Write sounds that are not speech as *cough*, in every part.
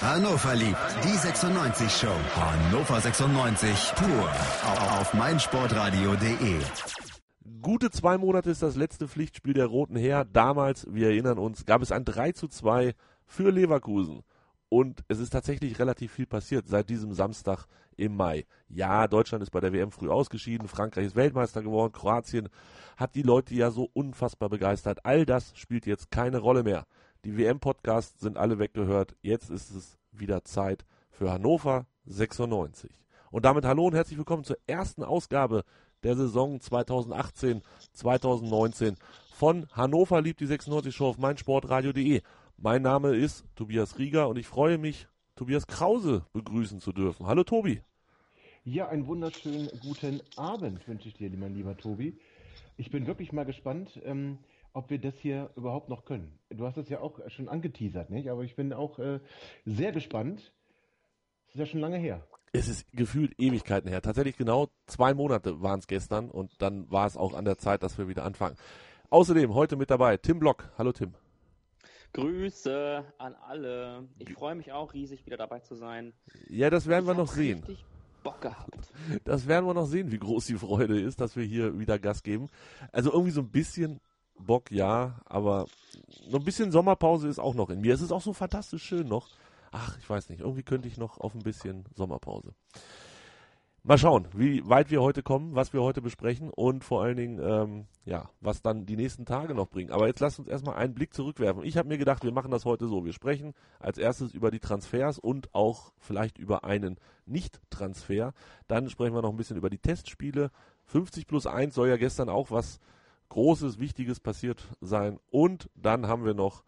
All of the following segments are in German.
Hannover liebt die 96 Show. Hannover 96 pur auf meinsportradio.de. Gute zwei Monate ist das letzte Pflichtspiel der Roten her. Damals, wir erinnern uns, gab es ein 3 zu 2 für Leverkusen. Und es ist tatsächlich relativ viel passiert seit diesem Samstag im Mai. Ja, Deutschland ist bei der WM früh ausgeschieden, Frankreich ist Weltmeister geworden, Kroatien hat die Leute ja so unfassbar begeistert. All das spielt jetzt keine Rolle mehr. Die WM-Podcasts sind alle weggehört. Jetzt ist es wieder Zeit für Hannover 96. Und damit hallo und herzlich willkommen zur ersten Ausgabe der Saison 2018-2019 von Hannover liebt die 96 Show auf meinsportradio.de. Mein Name ist Tobias Rieger und ich freue mich, Tobias Krause begrüßen zu dürfen. Hallo Tobi. Ja, einen wunderschönen guten Abend wünsche ich dir, mein lieber Tobi. Ich bin wirklich mal gespannt, ähm, ob wir das hier überhaupt noch können. Du hast es ja auch schon angeteasert, nicht? Aber ich bin auch äh, sehr gespannt. Es ist ja schon lange her. Es ist gefühlt Ewigkeiten her. Tatsächlich genau zwei Monate waren es gestern und dann war es auch an der Zeit, dass wir wieder anfangen. Außerdem heute mit dabei Tim Block. Hallo Tim. Grüße an alle. Ich freue mich auch riesig, wieder dabei zu sein. Ja, das werden ich wir noch sehen. Bock gehabt. Das werden wir noch sehen, wie groß die Freude ist, dass wir hier wieder Gas geben. Also irgendwie so ein bisschen Bock, ja, aber so ein bisschen Sommerpause ist auch noch in mir. Es ist auch so fantastisch schön noch. Ach, ich weiß nicht, irgendwie könnte ich noch auf ein bisschen Sommerpause. Mal schauen, wie weit wir heute kommen, was wir heute besprechen und vor allen Dingen, ähm, ja, was dann die nächsten Tage noch bringen. Aber jetzt lasst uns erstmal einen Blick zurückwerfen. Ich habe mir gedacht, wir machen das heute so. Wir sprechen als erstes über die Transfers und auch vielleicht über einen Nicht-Transfer. Dann sprechen wir noch ein bisschen über die Testspiele. 50 plus 1 soll ja gestern auch was Großes, Wichtiges passiert sein. Und dann haben wir noch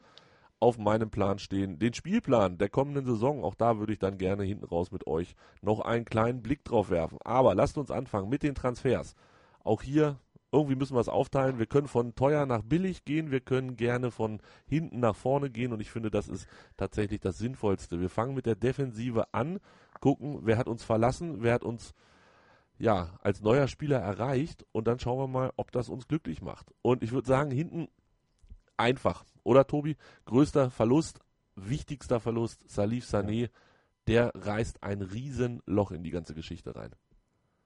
auf meinem Plan stehen. Den Spielplan der kommenden Saison, auch da würde ich dann gerne hinten raus mit euch noch einen kleinen Blick drauf werfen. Aber lasst uns anfangen mit den Transfers. Auch hier irgendwie müssen wir es aufteilen. Wir können von teuer nach billig gehen, wir können gerne von hinten nach vorne gehen und ich finde, das ist tatsächlich das Sinnvollste. Wir fangen mit der Defensive an, gucken, wer hat uns verlassen, wer hat uns ja als neuer Spieler erreicht und dann schauen wir mal, ob das uns glücklich macht. Und ich würde sagen, hinten einfach. Oder Tobi? Größter Verlust, wichtigster Verlust, Salif Sané, der reißt ein Riesenloch in die ganze Geschichte rein.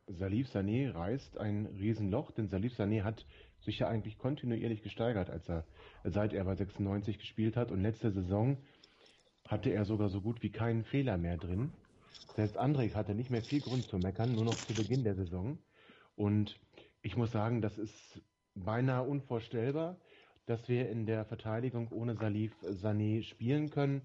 Salif Sané reißt ein Riesenloch, denn Salif Sané hat sich ja eigentlich kontinuierlich gesteigert, als er, seit er bei 96 gespielt hat. Und letzte Saison hatte er sogar so gut wie keinen Fehler mehr drin. Selbst André hatte nicht mehr viel Grund zu meckern, nur noch zu Beginn der Saison. Und ich muss sagen, das ist beinahe unvorstellbar dass wir in der Verteidigung ohne Salif Sané spielen können.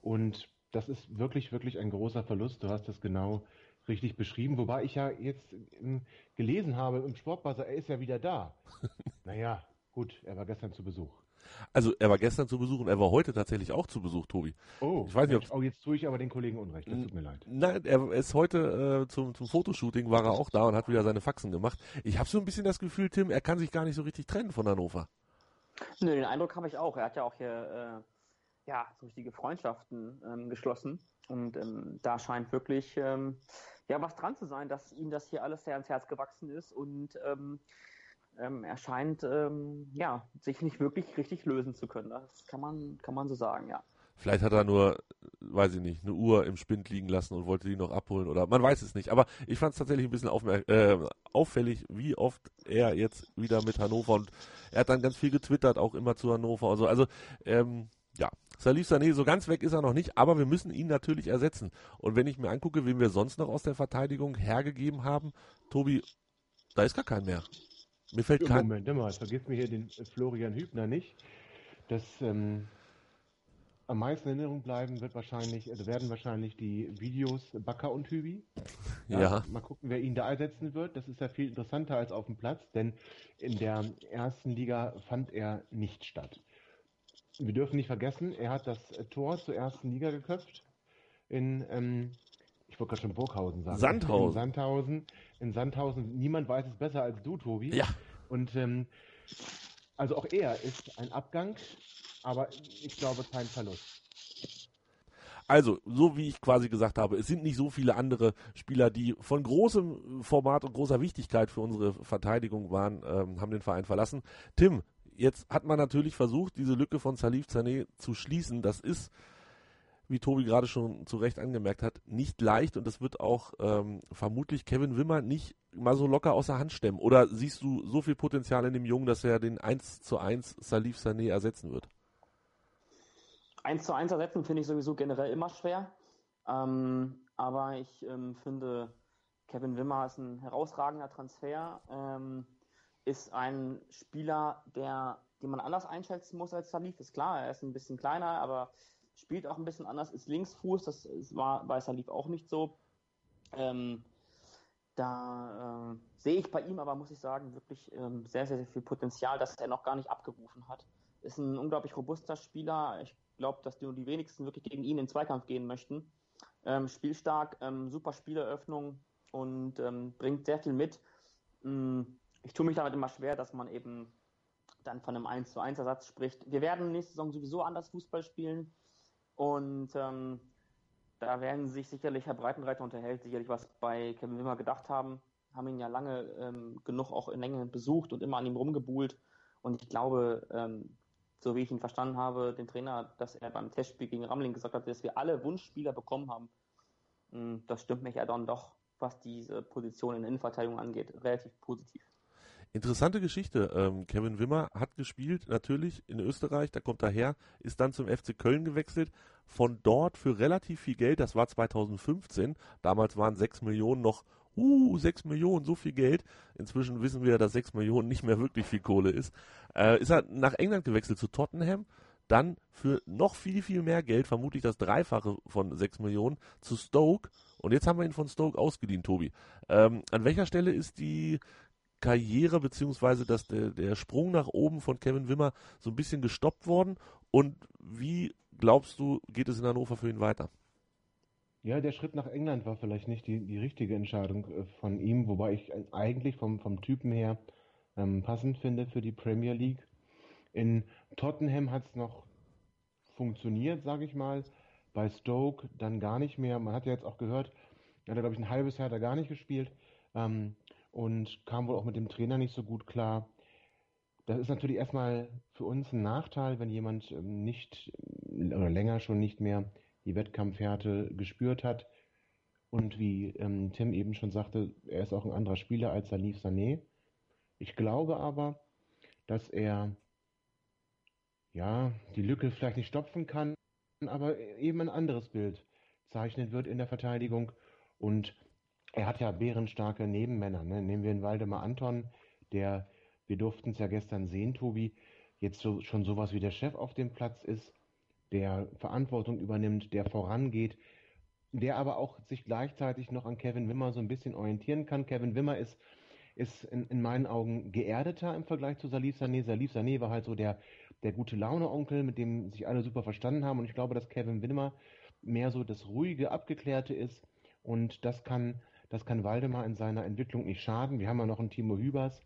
Und das ist wirklich, wirklich ein großer Verlust. Du hast das genau richtig beschrieben. Wobei ich ja jetzt ähm, gelesen habe im Sportbuzzer, er ist ja wieder da. *laughs* naja, gut, er war gestern zu Besuch. Also er war gestern zu Besuch und er war heute tatsächlich auch zu Besuch, Tobi. Oh, ich weiß nicht, oh jetzt tue ich aber den Kollegen Unrecht, das tut mir leid. Nein, er ist heute äh, zum, zum Fotoshooting, war er auch da und hat wieder seine Faxen gemacht. Ich habe so ein bisschen das Gefühl, Tim, er kann sich gar nicht so richtig trennen von Hannover. Nö, den Eindruck habe ich auch. Er hat ja auch hier äh, ja, so richtige Freundschaften ähm, geschlossen. Und ähm, da scheint wirklich ähm, ja, was dran zu sein, dass ihm das hier alles sehr ans Herz gewachsen ist und ähm, ähm, er scheint ähm, ja, sich nicht wirklich richtig lösen zu können. Das kann man, kann man so sagen, ja. Vielleicht hat er nur, weiß ich nicht, eine Uhr im Spind liegen lassen und wollte die noch abholen oder man weiß es nicht. Aber ich fand es tatsächlich ein bisschen äh, auffällig, wie oft er jetzt wieder mit Hannover und er hat dann ganz viel getwittert, auch immer zu Hannover. Also, also ähm, ja, Salif Sané, so ganz weg ist er noch nicht, aber wir müssen ihn natürlich ersetzen. Und wenn ich mir angucke, wen wir sonst noch aus der Verteidigung hergegeben haben, Tobi, da ist gar kein mehr. Mir fällt kein... Moment, mal, vergiss mir hier den Florian Hübner nicht. Das ähm, am meisten in Erinnerung bleiben wird wahrscheinlich, also werden wahrscheinlich die Videos Bakker und Hübi. Ja, ja. Mal gucken, wer ihn da ersetzen wird. Das ist ja viel interessanter als auf dem Platz, denn in der ersten Liga fand er nicht statt. Wir dürfen nicht vergessen, er hat das Tor zur ersten Liga geköpft in, ähm, ich wollte gerade schon Burghausen sagen. Sandhausen. In Sandhausen. In Sandhausen. Niemand weiß es besser als du, Tobi. Ja. Und ähm, also auch er ist ein Abgang aber ich glaube kein Verlust. Also, so wie ich quasi gesagt habe, es sind nicht so viele andere Spieler, die von großem Format und großer Wichtigkeit für unsere Verteidigung waren, ähm, haben den Verein verlassen. Tim, jetzt hat man natürlich versucht, diese Lücke von Salif Zane zu schließen. Das ist wie Tobi gerade schon zu Recht angemerkt hat, nicht leicht und das wird auch ähm, vermutlich Kevin Wimmer nicht mal so locker außer Hand stemmen. Oder siehst du so viel Potenzial in dem Jungen, dass er den 1 zu 1 Salif Sané ersetzen wird? 1 zu 1 ersetzen finde ich sowieso generell immer schwer. Ähm, aber ich ähm, finde, Kevin Wimmer ist ein herausragender Transfer. Ähm, ist ein Spieler, der, den man anders einschätzen muss als Salif, ist klar. Er ist ein bisschen kleiner, aber spielt auch ein bisschen anders, ist Linksfuß. Das war bei Salif auch nicht so. Ähm, da äh, sehe ich bei ihm aber, muss ich sagen, wirklich ähm, sehr, sehr, sehr viel Potenzial, das er noch gar nicht abgerufen hat. Ist ein unglaublich robuster Spieler. Ich glaube, dass nur die wenigsten wirklich gegen ihn in den Zweikampf gehen möchten. Ähm, spielstark, ähm, super Spieleröffnung und ähm, bringt sehr viel mit. Ähm, ich tue mich damit immer schwer, dass man eben dann von einem 1 zu 1 Ersatz spricht. Wir werden nächste Saison sowieso anders Fußball spielen und ähm, da werden sich sicherlich Herr Breitenreiter unterhält, sicherlich was bei Kevin Wimmer gedacht haben, haben ihn ja lange ähm, genug auch in Länge besucht und immer an ihm rumgebuhlt und ich glaube, ähm, so wie ich ihn verstanden habe, den Trainer, dass er beim Testspiel gegen Ramling gesagt hat, dass wir alle Wunschspieler bekommen haben. Hm, das stimmt mich ja dann doch, was diese Position in der Innenverteidigung angeht, relativ positiv. Interessante Geschichte. Ähm, Kevin Wimmer hat gespielt, natürlich in Österreich, da kommt er her, ist dann zum FC Köln gewechselt, von dort für relativ viel Geld, das war 2015, damals waren 6 Millionen noch uh, 6 Millionen, so viel Geld. Inzwischen wissen wir, dass 6 Millionen nicht mehr wirklich viel Kohle ist. Äh, ist er nach England gewechselt zu Tottenham, dann für noch viel, viel mehr Geld, vermutlich das Dreifache von 6 Millionen, zu Stoke. Und jetzt haben wir ihn von Stoke ausgeliehen, Tobi. Ähm, an welcher Stelle ist die Karriere beziehungsweise dass der, der Sprung nach oben von Kevin Wimmer so ein bisschen gestoppt worden? Und wie glaubst du, geht es in Hannover für ihn weiter? Ja, der Schritt nach England war vielleicht nicht die, die richtige Entscheidung äh, von ihm, wobei ich eigentlich vom, vom Typen her ähm, passend finde für die Premier League. In Tottenham hat es noch funktioniert, sage ich mal. Bei Stoke dann gar nicht mehr. Man hat ja jetzt auch gehört, er hat, glaube ich, ein halbes Jahr da gar nicht gespielt ähm, und kam wohl auch mit dem Trainer nicht so gut klar. Das ist natürlich erstmal für uns ein Nachteil, wenn jemand ähm, nicht oder länger schon nicht mehr die Wettkampfhärte gespürt hat. Und wie ähm, Tim eben schon sagte, er ist auch ein anderer Spieler als Salif Sané. Ich glaube aber, dass er ja die Lücke vielleicht nicht stopfen kann, aber eben ein anderes Bild zeichnen wird in der Verteidigung. Und er hat ja bärenstarke Nebenmänner. Ne? Nehmen wir den Waldemar Anton, der, wir durften es ja gestern sehen, Tobi, jetzt so, schon sowas wie der Chef auf dem Platz ist der Verantwortung übernimmt, der vorangeht, der aber auch sich gleichzeitig noch an Kevin Wimmer so ein bisschen orientieren kann. Kevin Wimmer ist, ist in, in meinen Augen geerdeter im Vergleich zu Salif Sané. Salif Sané war halt so der, der gute Laune-Onkel, mit dem sich alle super verstanden haben. Und ich glaube, dass Kevin Wimmer mehr so das ruhige, abgeklärte ist. Und das kann, das kann Waldemar in seiner Entwicklung nicht schaden. Wir haben ja noch einen Timo Hübers.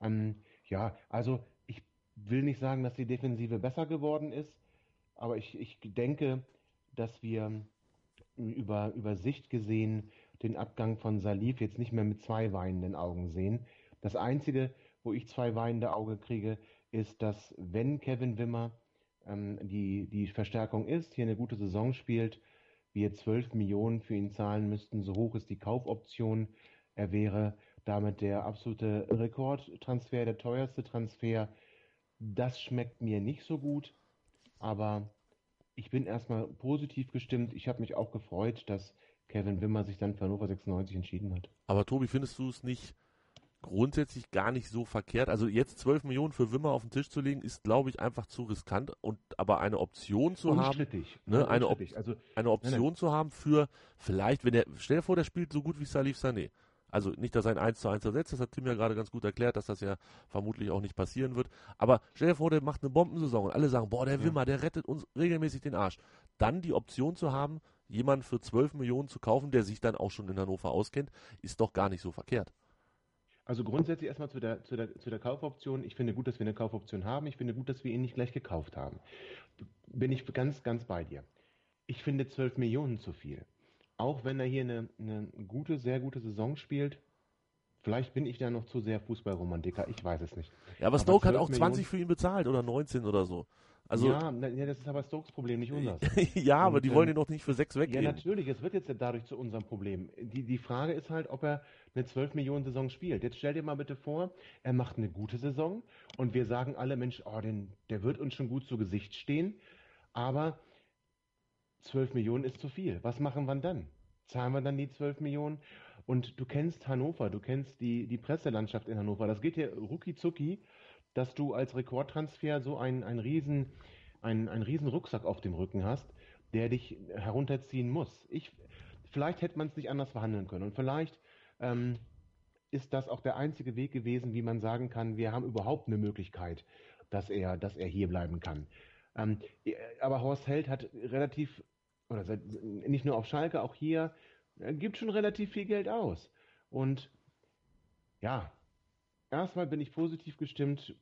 Ähm, ja, also ich will nicht sagen, dass die Defensive besser geworden ist. Aber ich, ich denke, dass wir über, über Sicht gesehen den Abgang von Salif jetzt nicht mehr mit zwei weinenden Augen sehen. Das Einzige, wo ich zwei weinende Augen kriege, ist, dass wenn Kevin Wimmer ähm, die, die Verstärkung ist, hier eine gute Saison spielt, wir 12 Millionen für ihn zahlen müssten, so hoch ist die Kaufoption. Er wäre damit der absolute Rekordtransfer, der teuerste Transfer. Das schmeckt mir nicht so gut. Aber ich bin erstmal positiv gestimmt. Ich habe mich auch gefreut, dass Kevin Wimmer sich dann für Hannover 96 entschieden hat. Aber Tobi, findest du es nicht grundsätzlich gar nicht so verkehrt? Also jetzt 12 Millionen für Wimmer auf den Tisch zu legen, ist, glaube ich, einfach zu riskant. Und aber eine Option zu haben, ne, eine, Op also, eine Option nein, nein. zu haben für vielleicht, wenn er, stell dir vor, der spielt so gut wie Salif Sané. Also nicht, dass er ein 1 zu 1 ersetzt, das hat Tim ja gerade ganz gut erklärt, dass das ja vermutlich auch nicht passieren wird. Aber stell dir vor, der macht eine Bombensaison und alle sagen, boah, der Wimmer, der rettet uns regelmäßig den Arsch. Dann die Option zu haben, jemanden für 12 Millionen zu kaufen, der sich dann auch schon in Hannover auskennt, ist doch gar nicht so verkehrt. Also grundsätzlich erstmal zu der, zu, der, zu der Kaufoption. Ich finde gut, dass wir eine Kaufoption haben. Ich finde gut, dass wir ihn nicht gleich gekauft haben. Bin ich ganz, ganz bei dir. Ich finde 12 Millionen zu viel auch wenn er hier eine, eine gute, sehr gute Saison spielt, Vielleicht bin ich da noch zu sehr Fußballromantiker, ich weiß es nicht. Ja, aber, aber Stoke hat auch 20 Millionen, für ihn bezahlt oder 19 oder so. Also, ja, ja, das ist aber Stokes Problem, nicht unser. *laughs* ja, aber Und, die wollen ähm, ihn doch nicht für sechs Ja, weggeben. natürlich, es wird jetzt ja dadurch zu unserem Problem. Die, die Frage ist halt, ob er eine 12 Millionen Saison spielt. Jetzt stell dir mal bitte vor, er macht eine gute Saison und wir sagen alle, Mensch, oh, den, der wird uns schon gut zu Gesicht stehen, aber 12 Millionen ist zu viel. Was machen wir dann? Zahlen wir dann die 12 Millionen? Und du kennst Hannover, du kennst die, die Presselandschaft in Hannover. Das geht dir rucki zucki, dass du als Rekordtransfer so einen, einen riesen, einen, einen riesen Rucksack auf dem Rücken hast, der dich herunterziehen muss. Ich, vielleicht hätte man es nicht anders verhandeln können. Und vielleicht ähm, ist das auch der einzige Weg gewesen, wie man sagen kann, wir haben überhaupt eine Möglichkeit, dass er, dass er hier bleiben kann. Ähm, aber Horst Held hat relativ, oder nicht nur auf Schalke, auch hier, er gibt schon relativ viel Geld aus. Und ja, erstmal bin ich positiv gestimmt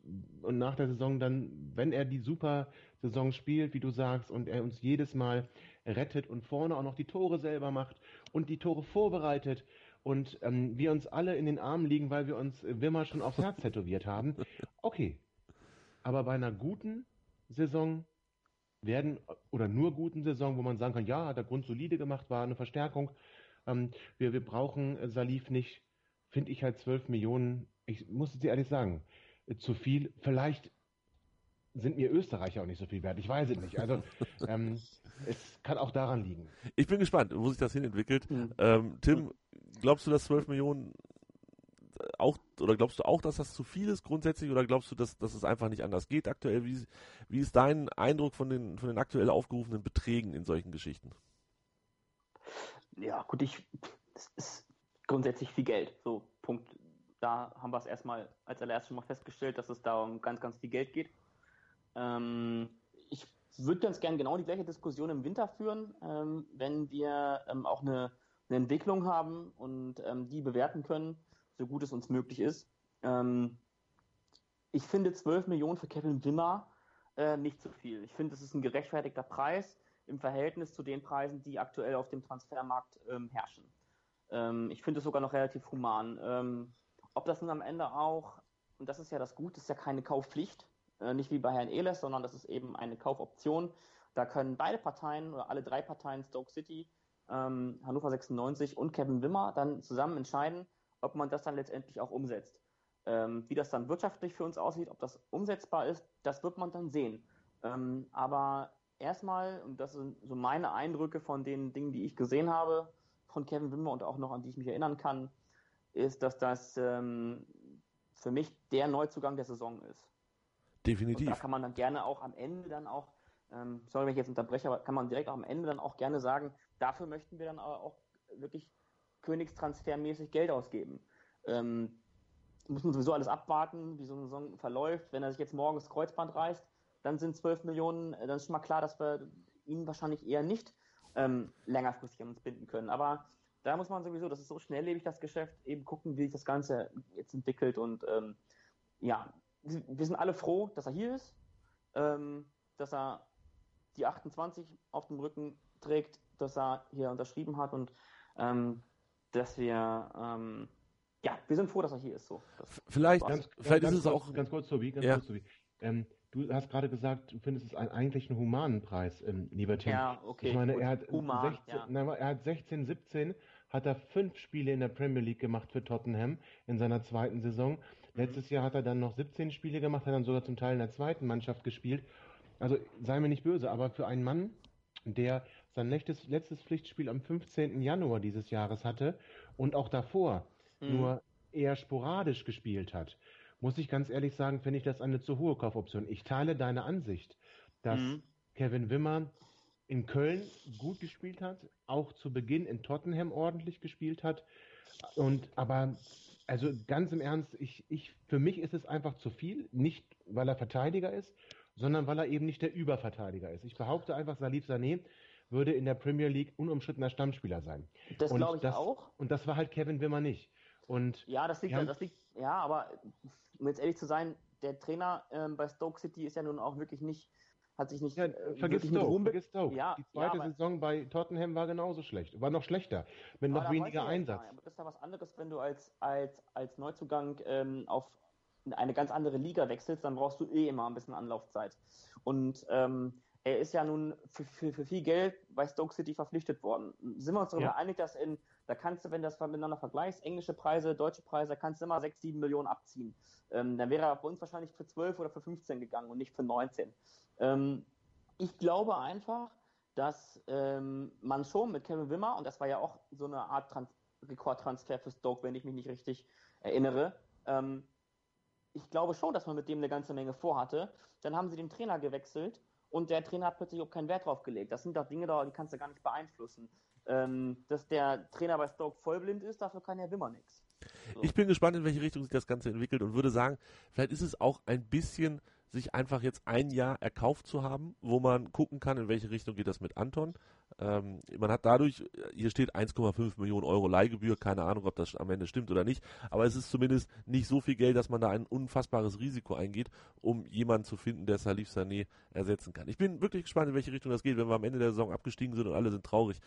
und nach der Saison dann, wenn er die super Saison spielt, wie du sagst, und er uns jedes Mal rettet und vorne auch noch die Tore selber macht und die Tore vorbereitet und ähm, wir uns alle in den Armen liegen, weil wir uns äh, Wimmer schon aufs Herz *laughs* tätowiert haben. Okay. Aber bei einer guten Saison werden, oder nur guten Saison, wo man sagen kann, ja, hat er grundsolide gemacht, war eine Verstärkung. Ähm, wir, wir brauchen äh, Salif nicht, finde ich halt 12 Millionen, ich muss es dir ehrlich sagen, äh, zu viel. Vielleicht sind mir Österreicher auch nicht so viel wert, ich weiß es nicht. Also *laughs* ähm, es kann auch daran liegen. Ich bin gespannt, wo sich das hin entwickelt. Mhm. Ähm, Tim, glaubst du, dass 12 Millionen auch, oder glaubst du auch, dass das zu viel ist grundsätzlich, oder glaubst du, dass, dass es einfach nicht anders geht aktuell? Wie, wie ist dein Eindruck von den, von den aktuell aufgerufenen Beträgen in solchen Geschichten? Ja, gut, ich, es ist grundsätzlich viel Geld. So, Punkt. Da haben wir es erstmal als allererstes schon mal festgestellt, dass es da um ganz, ganz viel Geld geht. Ähm, ich würde ganz gern genau die gleiche Diskussion im Winter führen, ähm, wenn wir ähm, auch eine, eine Entwicklung haben und ähm, die bewerten können, so gut es uns möglich ist. Ähm, ich finde 12 Millionen für Kevin Wimmer äh, nicht zu viel. Ich finde, es ist ein gerechtfertigter Preis im Verhältnis zu den Preisen, die aktuell auf dem Transfermarkt ähm, herrschen. Ich finde es sogar noch relativ human. Ob das nun am Ende auch, und das ist ja das Gute, ist ja keine Kaufpflicht, äh, nicht wie bei Herrn Ehlers, sondern das ist eben eine Kaufoption. Da können beide Parteien oder alle drei Parteien, Stoke City, ähm, Hannover 96 und Kevin Wimmer, dann zusammen entscheiden, ob man das dann letztendlich auch umsetzt. Ähm, wie das dann wirtschaftlich für uns aussieht, ob das umsetzbar ist, das wird man dann sehen. Ähm, aber erstmal, und das sind so meine Eindrücke von den Dingen, die ich gesehen habe von Kevin Wimmer und auch noch an die ich mich erinnern kann, ist, dass das ähm, für mich der Neuzugang der Saison ist. Definitiv. Und da kann man dann gerne auch am Ende dann auch, ähm, sorry, wenn ich jetzt unterbreche, aber kann man direkt auch am Ende dann auch gerne sagen, dafür möchten wir dann aber auch wirklich königstransfermäßig Geld ausgeben. Ähm, muss man sowieso alles abwarten, wie so eine Saison verläuft. Wenn er sich jetzt morgens Kreuzband reißt, dann sind 12 Millionen, äh, dann ist schon mal klar, dass wir ihn wahrscheinlich eher nicht ähm, längerfristig an uns binden können. Aber da muss man sowieso, das ist so schnelllebig, das Geschäft, eben gucken, wie sich das Ganze jetzt entwickelt. Und ähm, ja, wir sind alle froh, dass er hier ist, ähm, dass er die 28 auf dem Rücken trägt, dass er hier unterschrieben hat und ähm, dass wir, ähm, ja, wir sind froh, dass er hier ist. So. Das Vielleicht. Ganz, vielleicht ganz ist es kurz, auch. Ganz kurz, Tobi, ganz Ja. kurz, Tobi. Ähm, du hast gerade gesagt, du findest es ein, eigentlich einen humanen Preis, ähm, lieber Tim. ja, okay. ich meine, er hat, Human, 16, ja. nein, er hat 16, 17, hat er fünf Spiele in der Premier League gemacht für Tottenham in seiner zweiten Saison. Letztes Jahr hat er dann noch 17 Spiele gemacht, hat dann sogar zum Teil in der zweiten Mannschaft gespielt. Also sei mir nicht böse, aber für einen Mann, der sein letztes, letztes Pflichtspiel am 15. Januar dieses Jahres hatte und auch davor Mhm. nur eher sporadisch gespielt hat, muss ich ganz ehrlich sagen, finde ich das eine zu hohe Kaufoption. Ich teile deine Ansicht, dass Mhm. Kevin Wimmer in Köln gut gespielt hat, auch zu Beginn in Tottenham ordentlich gespielt hat. Und aber, also ganz im Ernst, ich, ich, für mich ist es einfach zu viel, nicht weil er Verteidiger ist, sondern weil er eben nicht der Überverteidiger ist. Ich behaupte einfach, Salif Sané würde in der Premier League unumstrittener Stammspieler sein. Das glaube ich das- auch. Und das war halt Kevin Wimmer nicht. Und Ja, das liegt, haben- das liegt, ja, aber um jetzt ehrlich zu sein, der Trainer ähm, bei Stoke City ist ja nun auch wirklich nicht, hat sich nicht ja, äh, vergiss Stoke, vergiss Stoke. Ja, Die zweite ja, Saison bei Tottenham war genauso schlecht, war noch schlechter, mit noch weniger Einsatz. sagen, Aber das ist ja was anderes, wenn du als, als, als Neuzugang ähm, auf in eine ganz andere Liga wechselst, dann brauchst du eh immer ein bisschen Anlaufzeit. Und ähm, er ist ja nun für, für, für, viel Geld bei Stoke City verpflichtet worden. Sind wir uns darüber ja. einig, dass in, da kannst du, wenn du das miteinander vergleichst, englische Preise, deutsche Preise, da kannst du immer 6, 7 Millionen abziehen. Ähm, dann wäre er bei uns wahrscheinlich für 12 oder für 15 gegangen und nicht für 19. Ähm, ich glaube einfach, dass ähm, man schon mit Kevin Wimmer, und das war ja auch so eine Art Trans Rekordtransfer für Stoke, wenn ich mich nicht richtig erinnere, ähm, ich glaube schon, dass man mit dem eine ganze Menge vorhatte. Dann haben sie den Trainer gewechselt und der Trainer hat plötzlich auch keinen Wert drauf gelegt. Das sind doch Dinge, die kannst du gar nicht beeinflussen. Ähm, dass der Trainer bei Stoke vollblind ist, dafür kann Herr Wimmer nichts. So. Ich bin gespannt, in welche Richtung sich das Ganze entwickelt und würde sagen, vielleicht ist es auch ein bisschen sich einfach jetzt ein Jahr erkauft zu haben, wo man gucken kann, in welche Richtung geht das mit Anton. Ähm, man hat dadurch, hier steht 1,5 Millionen Euro Leihgebühr, keine Ahnung, ob das am Ende stimmt oder nicht, aber es ist zumindest nicht so viel Geld, dass man da ein unfassbares Risiko eingeht, um jemanden zu finden, der Salif Sané ersetzen kann. Ich bin wirklich gespannt, in welche Richtung das geht. Wenn wir am Ende der Saison abgestiegen sind und alle sind traurig,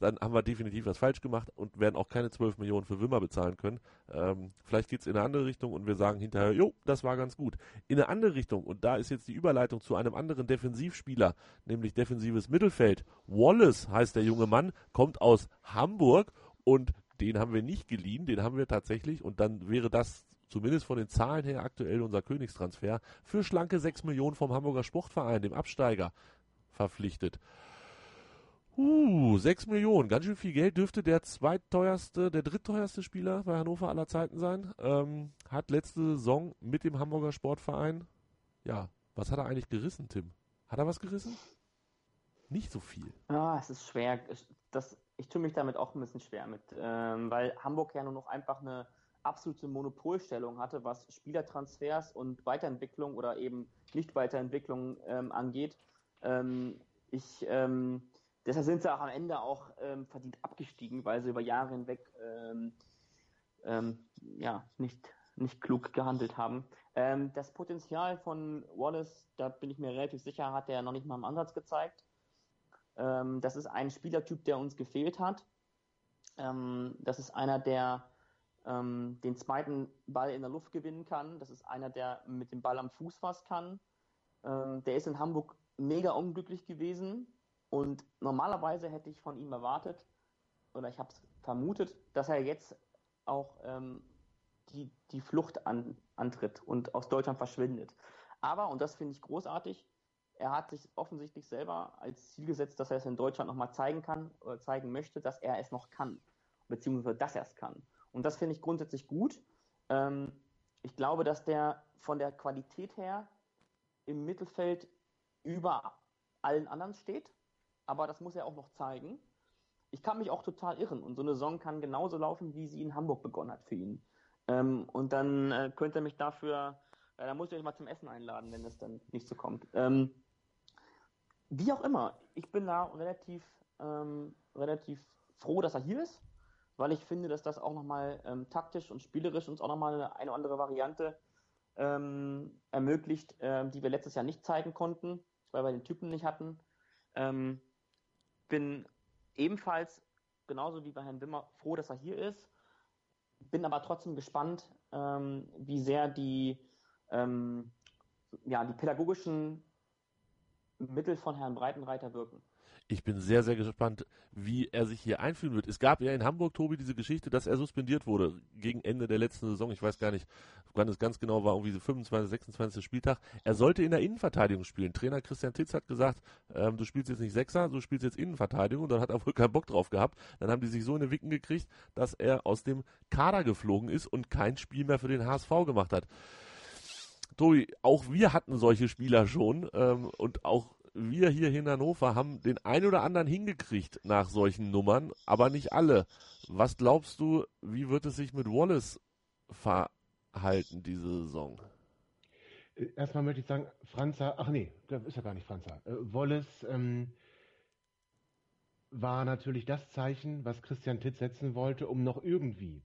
dann haben wir definitiv was falsch gemacht und werden auch keine 12 Millionen für Wimmer bezahlen können. Ähm, vielleicht geht es in eine andere Richtung und wir sagen hinterher, jo, das war ganz gut. In eine andere Richtung, und da ist jetzt die Überleitung zu einem anderen Defensivspieler, nämlich defensives Mittelfeld. Wallace heißt der junge Mann, kommt aus Hamburg und den haben wir nicht geliehen, den haben wir tatsächlich und dann wäre das zumindest von den Zahlen her aktuell unser Königstransfer für schlanke 6 Millionen vom Hamburger Sportverein, dem Absteiger, verpflichtet. Uh, 6 Millionen, ganz schön viel Geld dürfte der zweitteuerste, der drittteuerste Spieler bei Hannover aller Zeiten sein. Ähm, hat letzte Saison mit dem Hamburger Sportverein, ja, was hat er eigentlich gerissen, Tim? Hat er was gerissen? Nicht so viel. Ah, es ist schwer. Das, ich tue mich damit auch ein bisschen schwer mit, ähm, weil Hamburg ja nur noch einfach eine absolute Monopolstellung hatte, was Spielertransfers und Weiterentwicklung oder eben Nicht-Weiterentwicklung ähm, angeht. Ähm, ich ähm, Deshalb sind sie auch am Ende auch ähm, verdient abgestiegen, weil sie über Jahre hinweg ähm, ähm, ja, nicht, nicht klug gehandelt haben. Ähm, das Potenzial von Wallace, da bin ich mir relativ sicher, hat er noch nicht mal im Ansatz gezeigt. Ähm, das ist ein Spielertyp, der uns gefehlt hat. Ähm, das ist einer, der den zweiten Ball in der Luft gewinnen kann. Das ist einer, der mit dem Ball am Fuß was kann. der ist in Hamburg mega unglücklich gewesen und normalerweise hätte ich von ihm erwartet, oder ich habe es vermutet, dass er jetzt auch ähm, die, die Flucht an, antritt und aus Deutschland verschwindet. Aber, und das finde ich großartig, er hat sich offensichtlich selber als Ziel gesetzt, dass er es in Deutschland nochmal zeigen kann oder zeigen möchte, dass er es noch kann, beziehungsweise dass er es kann. Und das finde ich grundsätzlich gut. Ähm, ich glaube, dass der von der Qualität her im Mittelfeld über allen anderen steht aber das muss er auch noch zeigen. Ich kann mich auch total irren und so eine Saison kann genauso laufen, wie sie in Hamburg begonnen hat für ihn. Ähm, und dann äh, könnte er mich dafür, äh, da muss ich euch mal zum Essen einladen, wenn es dann nicht so kommt. Ähm, wie auch immer, ich bin da relativ, ähm, relativ froh, dass er hier ist, weil ich finde, dass das auch nochmal ähm, taktisch und spielerisch uns auch nochmal eine, eine andere Variante ähm, ermöglicht, äh, die wir letztes Jahr nicht zeigen konnten, weil wir den Typen nicht hatten. Ähm, bin ebenfalls, genauso wie bei Herrn Wimmer, froh, dass er hier ist. Bin aber trotzdem gespannt, ähm, wie sehr die, ähm, ja, die pädagogischen Mittel von Herrn Breitenreiter wirken. Ich bin sehr, sehr gespannt, wie er sich hier einfühlen wird. Es gab ja in Hamburg, Tobi, diese Geschichte, dass er suspendiert wurde gegen Ende der letzten Saison. Ich weiß gar nicht, wann es ganz genau war, irgendwie so 25, 26. Spieltag. Er sollte in der Innenverteidigung spielen. Trainer Christian Titz hat gesagt, ähm, du spielst jetzt nicht Sechser, du spielst jetzt Innenverteidigung. Und dann hat er wohl keinen Bock drauf gehabt. Dann haben die sich so in den Wicken gekriegt, dass er aus dem Kader geflogen ist und kein Spiel mehr für den HSV gemacht hat. Tobi, auch wir hatten solche Spieler schon ähm, und auch wir hier in Hannover haben den ein oder anderen hingekriegt nach solchen Nummern, aber nicht alle. Was glaubst du, wie wird es sich mit Wallace verhalten diese Saison? Erstmal möchte ich sagen, Franza, ach nee, das ist ja gar nicht Franza. Äh, Wallace ähm, war natürlich das Zeichen, was Christian Titz setzen wollte, um noch irgendwie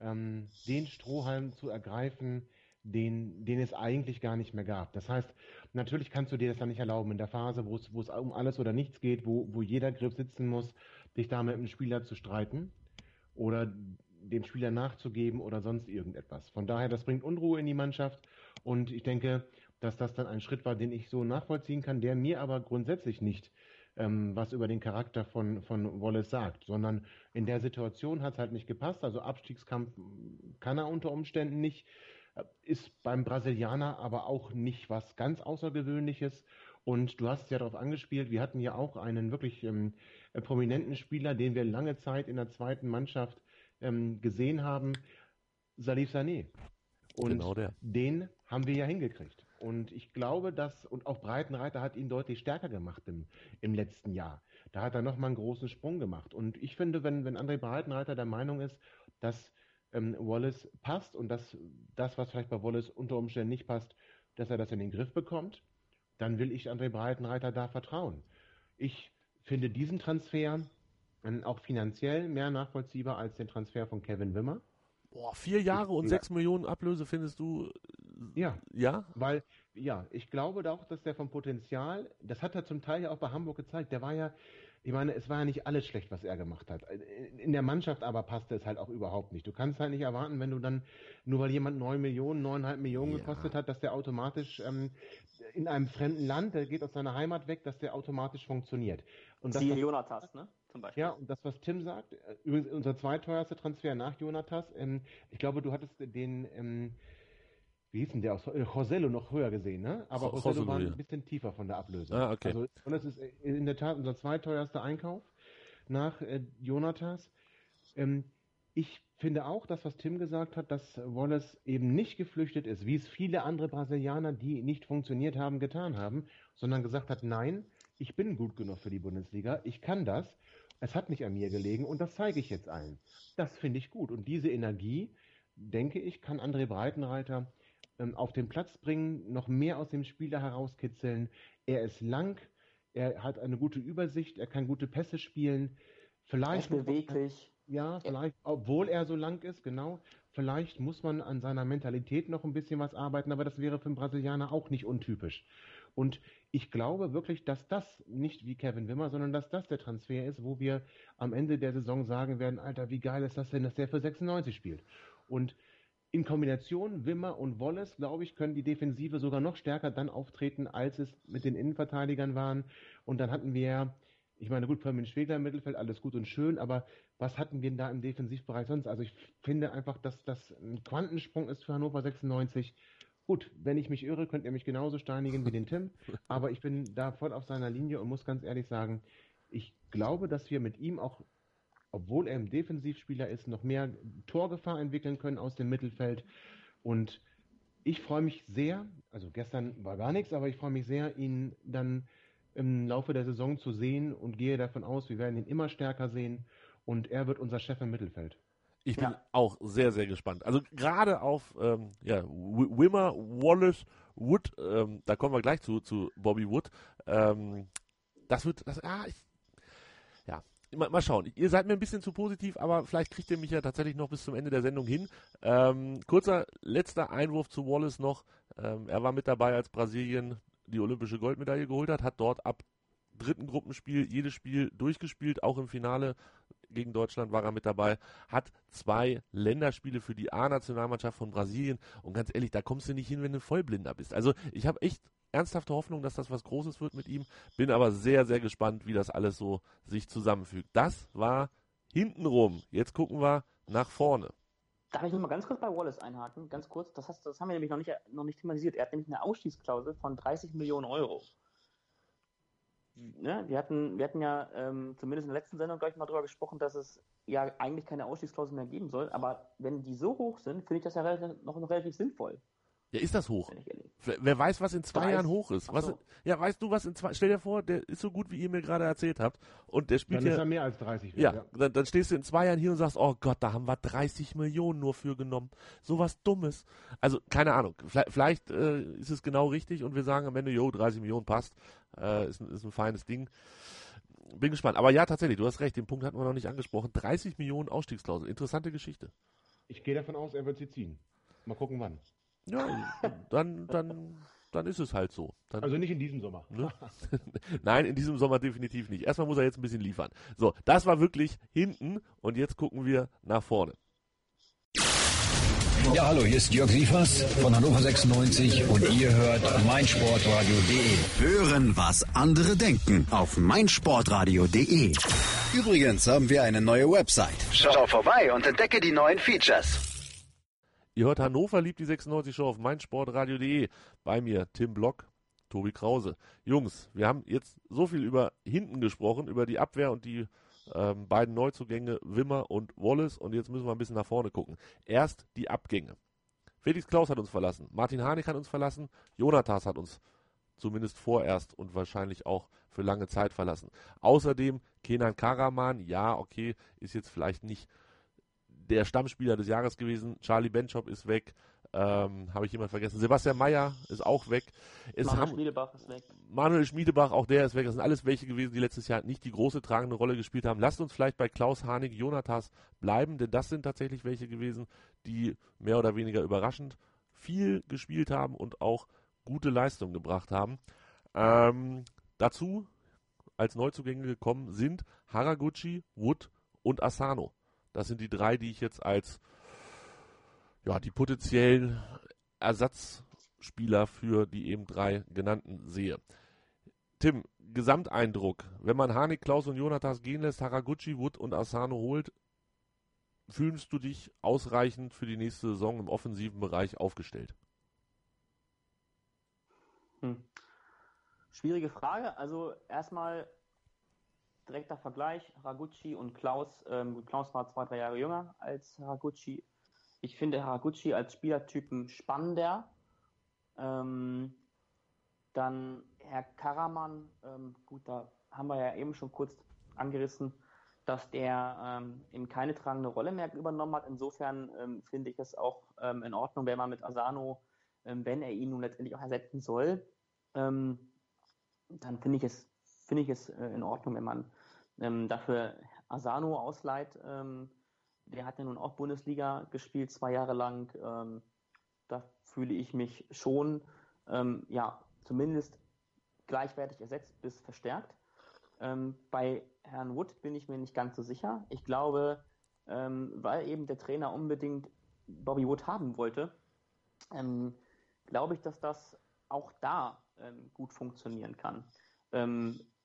ähm, den Strohhalm zu ergreifen, den, den es eigentlich gar nicht mehr gab. Das heißt, natürlich kannst du dir das dann nicht erlauben, in der Phase, wo es, wo es um alles oder nichts geht, wo, wo jeder Griff sitzen muss, dich da mit einem Spieler zu streiten oder dem Spieler nachzugeben oder sonst irgendetwas. Von daher, das bringt Unruhe in die Mannschaft und ich denke, dass das dann ein Schritt war, den ich so nachvollziehen kann, der mir aber grundsätzlich nicht ähm, was über den Charakter von, von Wallace sagt, sondern in der Situation hat es halt nicht gepasst. Also Abstiegskampf kann er unter Umständen nicht, ist beim Brasilianer aber auch nicht was ganz Außergewöhnliches. Und du hast ja darauf angespielt, wir hatten ja auch einen wirklich ähm, äh, prominenten Spieler, den wir lange Zeit in der zweiten Mannschaft ähm, gesehen haben, Salif Sané. Und genau den haben wir ja hingekriegt. Und ich glaube, dass, und auch Breitenreiter hat ihn deutlich stärker gemacht im, im letzten Jahr. Da hat er nochmal einen großen Sprung gemacht. Und ich finde, wenn, wenn André Breitenreiter der Meinung ist, dass ähm, Wallace passt und dass das, was vielleicht bei Wallace unter Umständen nicht passt, dass er das in den Griff bekommt, dann will ich André Breitenreiter da vertrauen. Ich finde diesen Transfer ähm, auch finanziell mehr nachvollziehbar als den Transfer von Kevin Wimmer. Boah, vier Jahre und sechs Millionen Ablöse findest du? Ja. Ja? Weil, ja, ich glaube auch, dass der vom Potenzial, das hat er zum Teil ja auch bei Hamburg gezeigt, der war ja, ich meine, es war ja nicht alles schlecht, was er gemacht hat. In der Mannschaft aber passte es halt auch überhaupt nicht. Du kannst halt nicht erwarten, wenn du dann, nur weil jemand neun Millionen, neuneinhalb Millionen ja. gekostet hat, dass der automatisch ähm, in einem fremden Land, der geht aus seiner Heimat weg, dass der automatisch funktioniert. Und Siehe Jonatas, ne? zum Beispiel. Ja, und das, was Tim sagt, äh, übrigens unser zweiteuerster Transfer nach Jonatas, ähm, ich glaube, du hattest den, ähm, wie hieß denn der aus äh, Josello noch höher gesehen, ne? Aber Josello, Josello war ein bisschen tiefer von der Ablösung. Ah, okay. Also, und das ist äh, in der Tat unser zweiteuerster Einkauf nach äh, Jonatas. Ähm, ich finde auch, das, was Tim gesagt hat, dass Wallace eben nicht geflüchtet ist, wie es viele andere Brasilianer, die nicht funktioniert haben, getan haben, sondern gesagt hat, nein, ich bin gut genug für die Bundesliga, ich kann das es hat nicht an mir gelegen und das zeige ich jetzt allen. Das finde ich gut. Und diese Energie, denke ich, kann André Breitenreiter ähm, auf den Platz bringen, noch mehr aus dem Spieler herauskitzeln. Er ist lang, er hat eine gute Übersicht, er kann gute Pässe spielen. Vielleicht er ist beweglich. Ja, vielleicht, obwohl er so lang ist, genau. Vielleicht muss man an seiner Mentalität noch ein bisschen was arbeiten, aber das wäre für einen Brasilianer auch nicht untypisch. Und ich glaube wirklich, dass das nicht wie Kevin Wimmer, sondern dass das der Transfer ist, wo wir am Ende der Saison sagen werden, Alter, wie geil ist das denn, dass der für 96 spielt. Und in Kombination Wimmer und Wallace, glaube ich, können die Defensive sogar noch stärker dann auftreten, als es mit den Innenverteidigern waren. Und dann hatten wir, ich meine, gut, Firmin Schwegler im Mittelfeld, alles gut und schön, aber was hatten wir denn da im Defensivbereich sonst? Also ich finde einfach, dass das ein Quantensprung ist für Hannover 96 Gut, wenn ich mich irre, könnt ihr mich genauso steinigen wie den Tim, *laughs* aber ich bin da voll auf seiner Linie und muss ganz ehrlich sagen, ich glaube, dass wir mit ihm auch, obwohl er ein Defensivspieler ist, noch mehr Torgefahr entwickeln können aus dem Mittelfeld. Und ich freue mich sehr, also gestern war gar nichts, aber ich freue mich sehr, ihn dann im Laufe der Saison zu sehen und gehe davon aus, wir werden ihn immer stärker sehen und er wird unser Chef im Mittelfeld. Ich bin ja. auch sehr, sehr gespannt. Also gerade auf ähm, ja, Wimmer, Wallace, Wood, ähm, da kommen wir gleich zu, zu Bobby Wood. Ähm, das wird, das, ah, ich, mal, mal, schauen. Ihr seid mir ein bisschen zu positiv, aber vielleicht kriegt ihr mich ja tatsächlich noch bis zum Ende der Sendung hin. Ähm, kurzer letzter Einwurf zu Wallace noch. Ähm, er war mit dabei, als Brasilien die olympische Goldmedaille geholt hat, hat dort ab dritten Gruppenspiel jedes Spiel durchgespielt, auch im Finale gegen Deutschland war er mit dabei, hat zwei Länderspiele für die A-Nationalmannschaft von Brasilien und ganz ehrlich, da kommst du nicht hin, wenn du Vollblinder bist. Also ich habe echt ernsthafte Hoffnung, dass das was Großes wird mit ihm, bin aber sehr, sehr gespannt, wie das alles so sich zusammenfügt. Das war hintenrum. Jetzt gucken wir nach vorne. Darf ich noch mal ganz kurz bei Wallace einhaken? Ganz kurz, das, heißt, das haben wir nämlich noch nicht, noch nicht thematisiert. Er hat nämlich eine Ausstiegsklausel von 30 Millionen Euro ne, wir hatten, wir hatten ja ähm, zumindest in der letzten Sendung, glaube ich, mal drüber gesprochen, dass es ja eigentlich keine Ausstiegsklausel mehr geben soll. Aber wenn die so hoch sind, finde ich das ja noch relativ sinnvoll. Ja, ist das hoch? Wer weiß, was in zwei Jahren hoch ist. Was, so. Ja, weißt du, was in zwei, stell dir vor, der ist so gut, wie ihr mir gerade erzählt habt. Und der spielt dann ja. ist er mehr als 30. Ja, ja. Dann, dann, stehst du in zwei Jahren hier und sagst, oh Gott, da haben wir 30 Millionen nur für genommen. Sowas Dummes. Also, keine Ahnung. Vielleicht, vielleicht äh, ist es genau richtig und wir sagen am Ende, jo, 30 Millionen passt. Äh, ist, ist ein feines Ding. Bin gespannt. Aber ja, tatsächlich, du hast recht, den Punkt hatten wir noch nicht angesprochen. 30 Millionen Ausstiegsklausel. Interessante Geschichte. Ich gehe davon aus, er wird sie ziehen. Mal gucken wann. Ja, *laughs* dann, dann, dann ist es halt so. Dann, also nicht in diesem Sommer. *laughs* Ne? Nein, in diesem Sommer definitiv nicht. Erstmal muss er jetzt ein bisschen liefern. So, das war wirklich hinten und jetzt gucken wir nach vorne. Ja, hallo, hier ist Jörg Sievers von Hannover 96 und ihr hört meinsportradio.de. Hören, was andere denken auf meinsportradio.de. Übrigens haben wir eine neue Website. Schau vorbei und entdecke die neuen Features. Ihr hört Hannover liebt die 96 Show auf meinsportradio.de. Bei mir Tim Block, Tobi Krause. Jungs, wir haben jetzt so viel über hinten gesprochen, über die Abwehr und die ähm, beiden Neuzugänge Wimmer und Wallace und jetzt müssen wir ein bisschen nach vorne gucken. Erst die Abgänge. Felix Klaus hat uns verlassen, Martin Harnik hat uns verlassen, Jonathas hat uns zumindest vorerst und wahrscheinlich auch für lange Zeit verlassen. Außerdem Kenan Karaman, ja, okay, ist jetzt vielleicht nicht der Stammspieler des Jahres gewesen. Charlie Benchop ist weg. Ähm, Habe ich jemand vergessen? Sebastian Meyer ist auch weg. Es Manuel Schmiedebach ist weg. Manuel Schmiedebach, auch der ist weg. Das sind alles welche gewesen, die letztes Jahr nicht die große tragende Rolle gespielt haben. Lasst uns vielleicht bei Klaus Harnik, Jonathas bleiben, denn das sind tatsächlich welche gewesen, die mehr oder weniger überraschend viel gespielt haben und auch gute Leistung gebracht haben. Ähm, dazu als Neuzugänge gekommen sind Haraguchi, Wood und Asano. Das sind die drei, die ich jetzt als ja, die potenziellen Ersatzspieler für die eben drei genannten sehe. Tim, Gesamteindruck, wenn man Hanik, Klaus und Jonathas gehen lässt, Haraguchi, Wood und Asano holt, fühlst du dich ausreichend für die nächste Saison im offensiven Bereich aufgestellt? Hm. Schwierige Frage. Also erstmal direkter Vergleich, Haraguchi und Klaus. Ähm, Klaus war zwei, drei Jahre jünger als Haraguchi. Ich finde Haraguchi als Spielertypen spannender. Ähm, dann Herr Karaman, ähm, gut, da haben wir ja eben schon kurz angerissen, dass der ähm, eben keine tragende Rolle mehr übernommen hat. Insofern ähm, finde ich es auch ähm, in Ordnung, wenn man mit Asano, ähm, wenn er ihn nun letztendlich auch ersetzen soll, dann finde ich es, finde ich es äh, in Ordnung, wenn man dafür Asano ausleiht der hat ja nun auch Bundesliga gespielt, zwei Jahre lang. Ähm, da fühle ich mich schon, ähm, ja, zumindest gleichwertig ersetzt bis verstärkt. Ähm, bei Herrn Wood bin ich mir nicht ganz so sicher. Ich glaube, ähm, weil eben der Trainer unbedingt Bobby Wood haben wollte, ähm, glaube ich, dass das auch da ähm, gut funktionieren kann.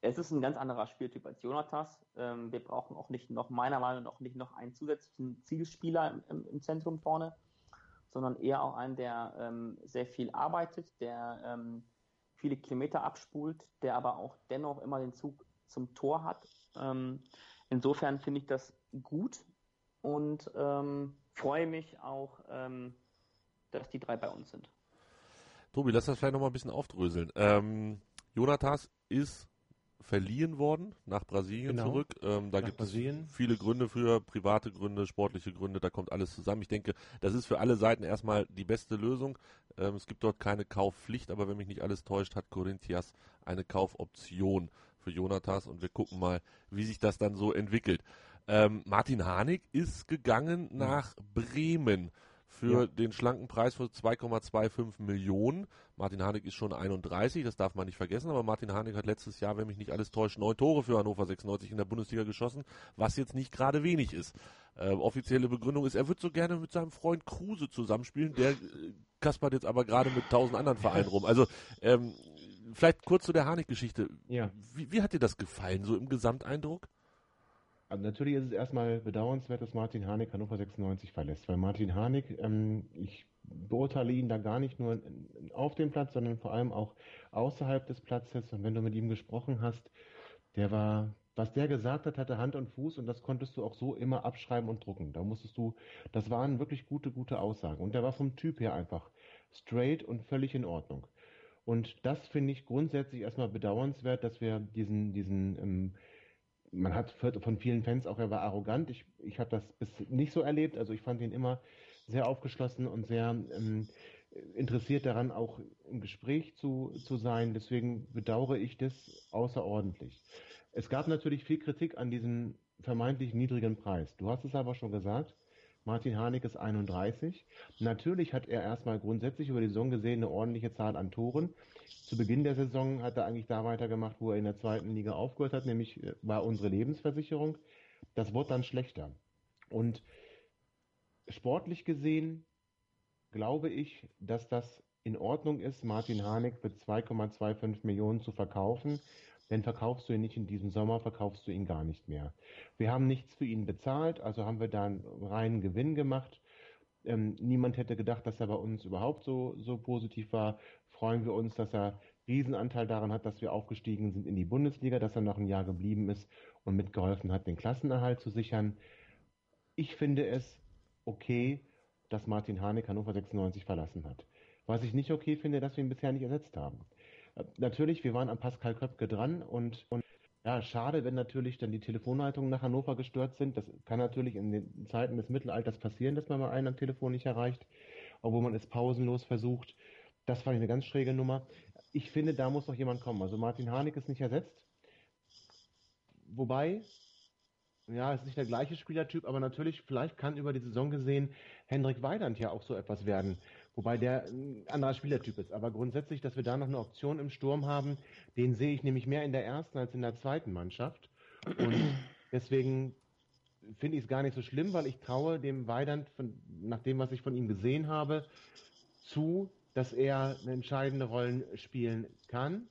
Es ist ein ganz anderer Spieltyp als Jonathas. Ähm, wir brauchen auch nicht noch, meiner Meinung nach, nicht noch einen zusätzlichen Zielspieler im, im, im Zentrum vorne, sondern eher auch einen, der ähm, sehr viel arbeitet, der ähm, viele Kilometer abspult, der aber auch dennoch immer den Zug zum Tor hat. Ähm, insofern finde ich das gut und ähm, freue mich auch, ähm, dass die drei bei uns sind. Tobi, lass das vielleicht nochmal ein bisschen aufdröseln. Jonathas ist verliehen worden nach Brasilien genau. zurück. Ähm, da nach gibt Brasilien. es viele Gründe für, private Gründe, sportliche Gründe, da kommt alles zusammen. Ich denke, das ist für alle Seiten erstmal die beste Lösung. Ähm, es gibt dort keine Kaufpflicht, aber wenn mich nicht alles täuscht, hat Corinthians eine Kaufoption für Jonathas und wir gucken mal, wie sich das dann so entwickelt. Ähm, Martin Harnik ist gegangen nach Bremen für ja. den schlanken Preis von 2,25 Millionen. Martin Harnik ist schon 31, das darf man nicht vergessen, aber Martin Harnik hat letztes Jahr, wenn mich nicht alles täuscht, neun Tore für Hannover 96 in der Bundesliga geschossen, was jetzt nicht gerade wenig ist. Äh, offizielle Begründung ist, er wird so gerne mit seinem Freund Kruse zusammenspielen, der äh, kaspert jetzt aber gerade mit tausend anderen Vereinen rum. Also ähm, vielleicht kurz zu der Harnik-Geschichte. Ja. Wie, wie hat dir das gefallen, so im Gesamteindruck? Also natürlich ist es erstmal bedauernswert, dass Martin Harnik Hannover 96 verlässt, weil Martin Harnik, ähm, ich beurteile ihn da gar nicht nur auf dem Platz, sondern vor allem auch außerhalb des Platzes. Und wenn du mit ihm gesprochen hast, der war, was der gesagt hat, hatte Hand und Fuß und das konntest du auch so immer abschreiben und drucken. Da musstest du, das waren wirklich gute, gute Aussagen. Und der war vom Typ her einfach straight und völlig in Ordnung. Und das finde ich grundsätzlich erstmal bedauernswert, dass wir diesen, diesen ähm, man hat von vielen Fans auch, er war arrogant. Ich, ich habe das bis nicht so erlebt. Also ich fand ihn immer sehr aufgeschlossen und sehr ähm, interessiert daran, auch im Gespräch zu, zu sein. Deswegen bedauere ich das außerordentlich. Es gab natürlich viel Kritik an diesem vermeintlich niedrigen Preis. Du hast es aber schon gesagt. Martin Harnik ist 31. Natürlich hat er erstmal grundsätzlich über die Saison gesehen eine ordentliche Zahl an Toren. Zu Beginn der Saison hat er eigentlich da weitergemacht, wo er in der zweiten Liga aufgehört hat, nämlich äh, war unsere Lebensversicherung. Das wurde dann schlechter. Und sportlich gesehen glaube ich, dass das in Ordnung ist, Martin Harnik für 2,25 Millionen zu verkaufen. Denn verkaufst du ihn nicht in diesem Sommer, verkaufst du ihn gar nicht mehr. Wir haben nichts für ihn bezahlt, also haben wir da einen reinen Gewinn gemacht. Ähm, niemand hätte gedacht, dass er bei uns überhaupt so, so positiv war. Freuen wir uns, dass er Riesenanteil daran hat, dass wir aufgestiegen sind in die Bundesliga, dass er noch ein Jahr geblieben ist und mitgeholfen hat, den Klassenerhalt zu sichern. Ich finde es okay, dass Martin Harnik Hannover 96 verlassen hat. Was ich nicht okay finde, dass wir ihn bisher nicht ersetzt haben. Natürlich, wir waren an Pascal Köpke dran und, und ja, schade, wenn natürlich dann die Telefonleitungen nach Hannover gestört sind. Das kann natürlich in den Zeiten des Mittelalters passieren, dass man mal einen am Telefon nicht erreicht, obwohl man es pausenlos versucht. Das fand ich eine ganz schräge Nummer. Ich finde, da muss noch jemand kommen. Also Martin Harnik ist nicht ersetzt. Wobei, ja, es ist nicht der gleiche Spielertyp, aber natürlich, vielleicht kann über die Saison gesehen Hendrik Weidand ja auch so etwas werden. Wobei der ein anderer Spielertyp ist. Aber grundsätzlich, dass wir da noch eine Option im Sturm haben, den sehe ich nämlich mehr in der ersten als in der zweiten Mannschaft. Und deswegen finde ich es gar nicht so schlimm, weil ich traue dem Weidand, von, nach dem, was ich von ihm gesehen habe, zu, dass er eine entscheidende Rolle spielen kann.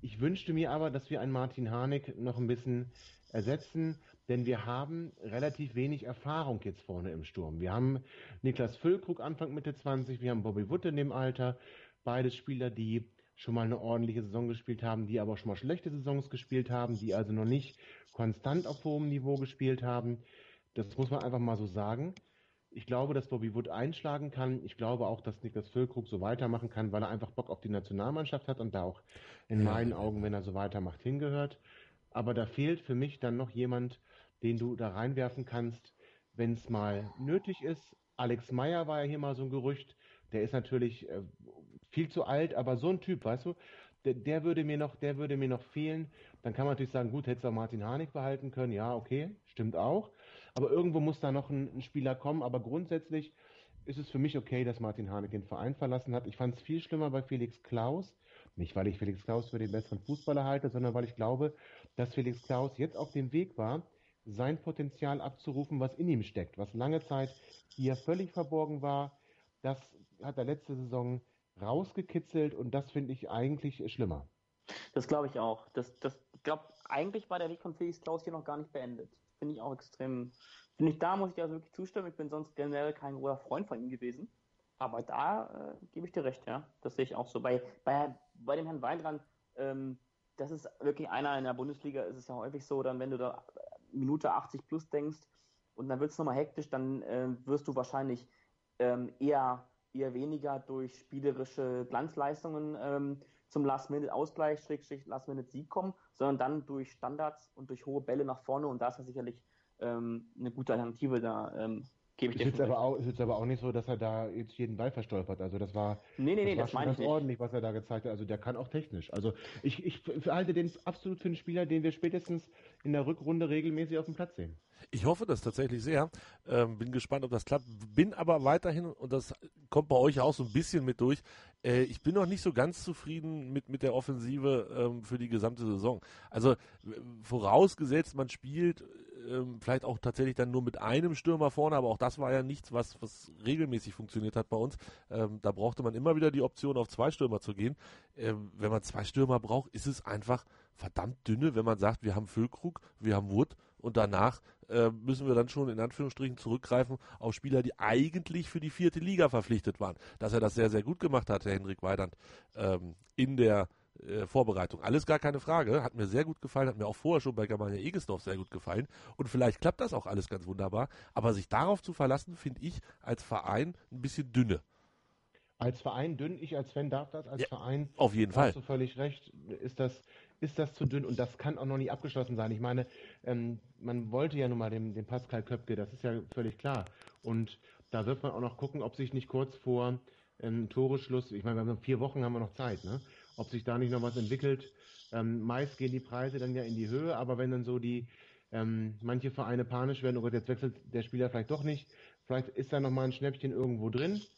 Ich wünschte mir aber, dass wir einen Martin Harnik noch ein bisschen ersetzen, denn wir haben relativ wenig Erfahrung jetzt vorne im Sturm. Wir haben Niklas Füllkrug Anfang Mitte 20, wir haben Bobby Wood in dem Alter, beides Spieler, die schon mal eine ordentliche Saison gespielt haben, die aber auch schon mal schlechte Saisons gespielt haben, die also noch nicht konstant auf hohem Niveau gespielt haben. Das muss man einfach mal so sagen. Ich glaube, dass Bobby Wood einschlagen kann. Ich glaube auch, dass Niklas Füllkrug so weitermachen kann, weil er einfach Bock auf die Nationalmannschaft hat und da auch in meinen Augen, wenn er so weitermacht, hingehört. Aber da fehlt für mich dann noch jemand, den du da reinwerfen kannst, wenn es mal nötig ist. Alex Meyer war ja hier mal so ein Gerücht. Der ist natürlich äh, viel zu alt, aber so ein Typ, weißt du, der, der, würde mir noch, der würde mir noch fehlen. Dann kann man natürlich sagen, gut, hättest du auch Martin Harnik behalten können. Ja, okay, stimmt auch. Aber irgendwo muss da noch ein, ein Spieler kommen. Aber grundsätzlich ist es für mich okay, dass Martin Harnik den Verein verlassen hat. Ich fand es viel schlimmer bei Felix Klaus. Nicht, weil ich Felix Klaus für den besseren Fußballer halte, sondern weil ich glaube, dass Felix Klaus jetzt auf dem Weg war, sein Potenzial abzurufen, was in ihm steckt, was lange Zeit hier völlig verborgen war. Das hat er letzte Saison rausgekitzelt und das finde ich eigentlich schlimmer. Das glaube ich auch. Das, das, glaube, eigentlich war der Weg von Felix Klaus hier noch gar nicht beendet. Finde ich auch extrem. Finde ich, da muss ich also wirklich zustimmen. Ich bin sonst generell kein großer Freund von ihm gewesen. Aber da äh, gebe ich dir recht, ja. Das sehe ich auch so. Bei, bei, bei dem Herrn Weinrand, ähm, das ist wirklich einer in der Bundesliga, ist es ja häufig so, dann wenn du da Minute 80 plus denkst und dann wird es nochmal hektisch, dann äh, wirst du wahrscheinlich ähm, eher, eher weniger durch spielerische Glanzleistungen ähm, zum Last-Minute-Ausgleich, Schrägstrich Last-Minute-Sieg kommen, sondern dann durch Standards und durch hohe Bälle nach vorne und da ist er sicherlich ähm, eine gute Alternative da ähm, Gebe ich ist jetzt, aber auch, ist jetzt aber auch nicht so, dass er da jetzt jeden Ball verstolpert. Also das war, nee, nee, nee, das, das war schon ganz ordentlich, was er da gezeigt hat. Also der kann auch technisch. Also ich, ich halte den absolut für einen Spieler, den wir spätestens in der Rückrunde regelmäßig auf dem Platz sehen. Ich hoffe das tatsächlich sehr. Ähm, bin gespannt, ob das klappt. Bin aber weiterhin, und das kommt bei euch auch so ein bisschen mit durch, äh, ich bin noch nicht so ganz zufrieden mit, mit der Offensive ähm, für die gesamte Saison. Also vorausgesetzt, man spielt ähm, vielleicht auch tatsächlich dann nur mit einem Stürmer vorne, aber auch das war ja nichts, was, was regelmäßig funktioniert hat bei uns. Ähm, da brauchte man immer wieder die Option, auf zwei Stürmer zu gehen. Ähm, wenn man zwei Stürmer braucht, ist es einfach verdammt dünne, wenn man sagt, wir haben Füllkrug, wir haben Wood und danach äh, müssen wir dann schon in Anführungsstrichen zurückgreifen auf Spieler, die eigentlich für die vierte Liga verpflichtet waren. Dass er das sehr, sehr gut gemacht hat, Herr Hendrik Weidand, ähm, in der äh, Vorbereitung. Alles gar keine Frage. Hat mir sehr gut gefallen, hat mir auch vorher schon bei Germania Egesdorf sehr gut gefallen. Und vielleicht klappt das auch alles ganz wunderbar. Aber sich darauf zu verlassen, finde ich als Verein ein bisschen dünne. Als Verein dünn, ich als Fan darf das, als ja, Verein. Auf jeden Fall. Hast du völlig recht. Ist das, ist das zu dünn und das kann auch noch nicht abgeschlossen sein. Ich meine, ähm, man wollte ja nun mal den, den Pascal Köpke, das ist ja völlig klar. Und da wird man auch noch gucken, ob sich nicht kurz vor ähm, Toreschluss, ich meine, wir haben vier Wochen haben wir noch Zeit, ne? Ob sich da nicht noch was entwickelt. Ähm, meist gehen die Preise dann ja in die Höhe, aber wenn dann so die ähm, manche Vereine panisch werden, oh Gott, jetzt wechselt der Spieler vielleicht doch nicht, vielleicht ist da nochmal ein Schnäppchen irgendwo drin.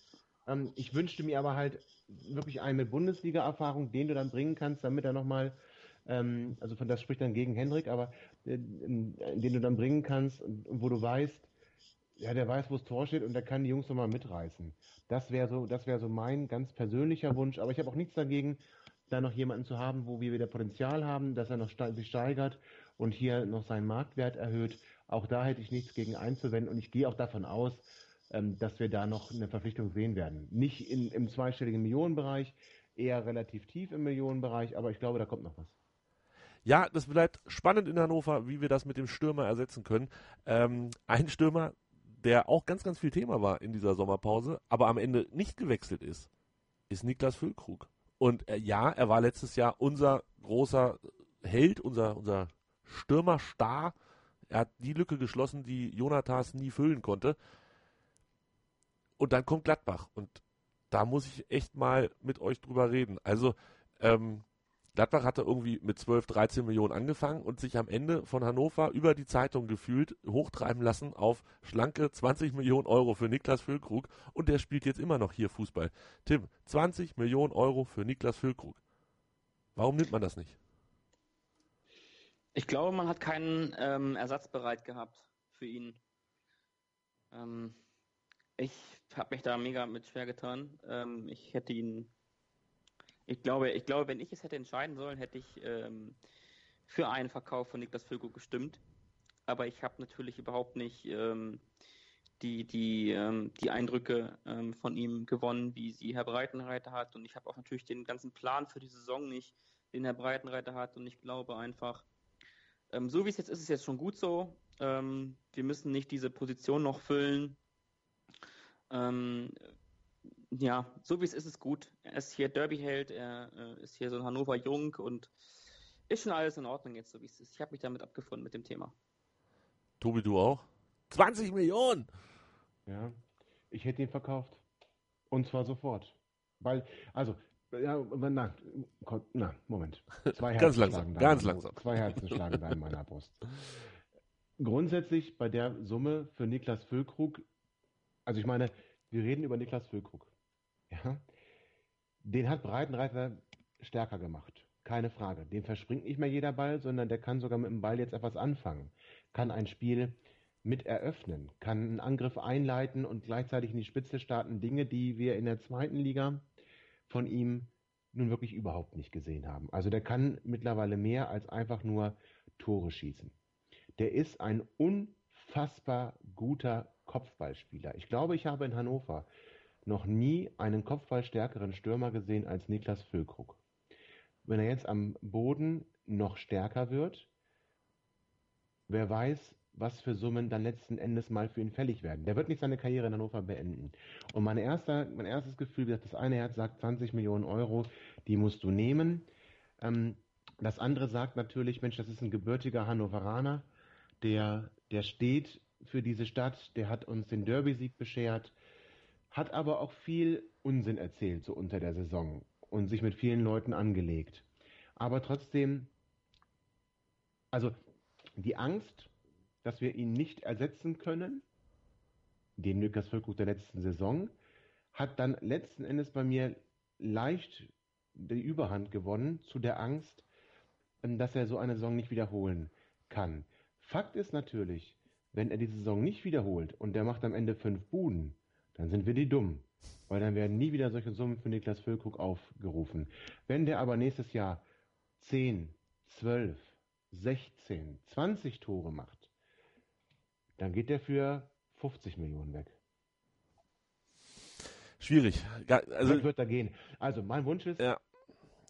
Ähm, ich wünschte mir aber halt wirklich einen mit Bundesliga-Erfahrung, den du dann bringen kannst, damit er nochmal, ähm, also von das spricht dann gegen Hendrik, aber äh, den du dann bringen kannst, wo du weißt, Ja, der weiß, wo das Tor steht und der kann die Jungs nochmal mitreißen. Das wäre so, das wäre so mein ganz persönlicher Wunsch. Aber ich habe auch nichts dagegen, da noch jemanden zu haben, wo wir wieder Potenzial haben, dass er noch sich steigert und hier noch seinen Marktwert erhöht. Auch da hätte ich nichts gegen einzuwenden und ich gehe auch davon aus, ähm, dass wir da noch eine Verpflichtung sehen werden. Nicht in, im zweistelligen Millionenbereich, eher relativ tief im Millionenbereich, aber ich glaube, da kommt noch was. Ja, das bleibt spannend in Hannover, wie wir das mit dem Stürmer ersetzen können. Ähm, ein Stürmer, der auch ganz, ganz viel Thema war in dieser Sommerpause, aber am Ende nicht gewechselt ist, ist Niklas Füllkrug. Und äh, ja, er war letztes Jahr unser großer Held, unser, unser Stürmerstar. Er hat die Lücke geschlossen, die Jonathas nie füllen konnte. Und dann kommt Gladbach. Und da muss ich echt mal mit euch drüber reden. Also, ähm, Gladbach hatte irgendwie mit 12, 13 Millionen angefangen und sich am Ende von Hannover über die Zeitung gefühlt hochtreiben lassen auf schlanke 20 Millionen Euro für Niklas Füllkrug und der spielt jetzt immer noch hier Fußball. Tim, 20 Millionen Euro für Niklas Füllkrug. Warum nimmt man das nicht? Ich glaube, man hat keinen ähm, Ersatz bereit gehabt für ihn. Ähm, ich habe mich da mega mit schwer getan. Ähm, ich hätte ihn ich glaube, ich glaube, wenn ich es hätte entscheiden sollen, hätte ich ähm, für einen Verkauf von Niklas Füllkrug gestimmt. Aber ich habe natürlich überhaupt nicht ähm, die, die, ähm, die Eindrücke ähm, von ihm gewonnen, wie sie Herr Breitenreiter hat. Und ich habe auch natürlich den ganzen Plan für die Saison nicht, den Herr Breitenreiter hat. Und ich glaube einfach, ähm, so wie es jetzt ist, ist es jetzt schon gut so. Ähm, wir müssen nicht diese Position noch füllen. Ähm, ja, so wie es ist, ist gut. Er ist hier Derby-Held, er äh, ist hier so ein Hannover Jung und ist schon alles in Ordnung jetzt, so wie es ist. Ich habe mich damit abgefunden mit dem Thema. Tobi, du auch? 20 Millionen! Ja, ich hätte ihn verkauft. Und zwar sofort. Weil, also, ja, na, na Moment. Zwei *laughs* Herzen ganz langsam, ganz langsam. Zwei Herzen *laughs* schlagen da in meiner Brust. Grundsätzlich bei der Summe für Niklas Füllkrug, also ich meine, wir reden über Niklas Füllkrug. *laughs* Ja? Den hat Breitenreiter stärker gemacht. Keine Frage. Dem verspringt nicht mehr jeder Ball, sondern der kann sogar mit dem Ball jetzt etwas anfangen. Kann ein Spiel mit eröffnen, kann einen Angriff einleiten und gleichzeitig in die Spitze starten. Dinge, die wir in der zweiten Liga von ihm nun wirklich überhaupt nicht gesehen haben. Also der kann mittlerweile mehr als einfach nur Tore schießen. Der ist ein unfassbar guter Kopfballspieler. Ich glaube, ich habe in Hannover noch nie einen kopfballstärkeren Stürmer gesehen als Niklas Füllkrug. Wenn er jetzt am Boden noch stärker wird, wer weiß, was für Summen dann letzten Endes mal für ihn fällig werden. Der wird nicht seine Karriere in Hannover beenden. Und mein, erster, mein erstes Gefühl, das eine Herz sagt 20 Millionen Euro, die musst du nehmen. Ähm, das andere sagt natürlich, Mensch, das ist ein gebürtiger Hannoveraner, der, der steht für diese Stadt, der hat uns den Derby-Sieg beschert, hat aber auch viel Unsinn erzählt so unter der Saison und sich mit vielen Leuten angelegt. Aber trotzdem, also die Angst, dass wir ihn nicht ersetzen können, den Lukas Füllkrug der letzten Saison, hat dann letzten Endes bei mir leicht die Überhand gewonnen zu der Angst, dass er so eine Saison nicht wiederholen kann. Fakt ist natürlich, wenn er die Saison nicht wiederholt und der macht am Ende fünf Buden, dann sind wir die dumm. Weil dann werden nie wieder solche Summen für Niklas Füllkrug aufgerufen. Wenn der aber nächstes Jahr 10, 12, 16, 20 Tore macht, dann geht der für 50 Millionen weg. Schwierig. Ja, also das wird da gehen. Also mein Wunsch ist, ja.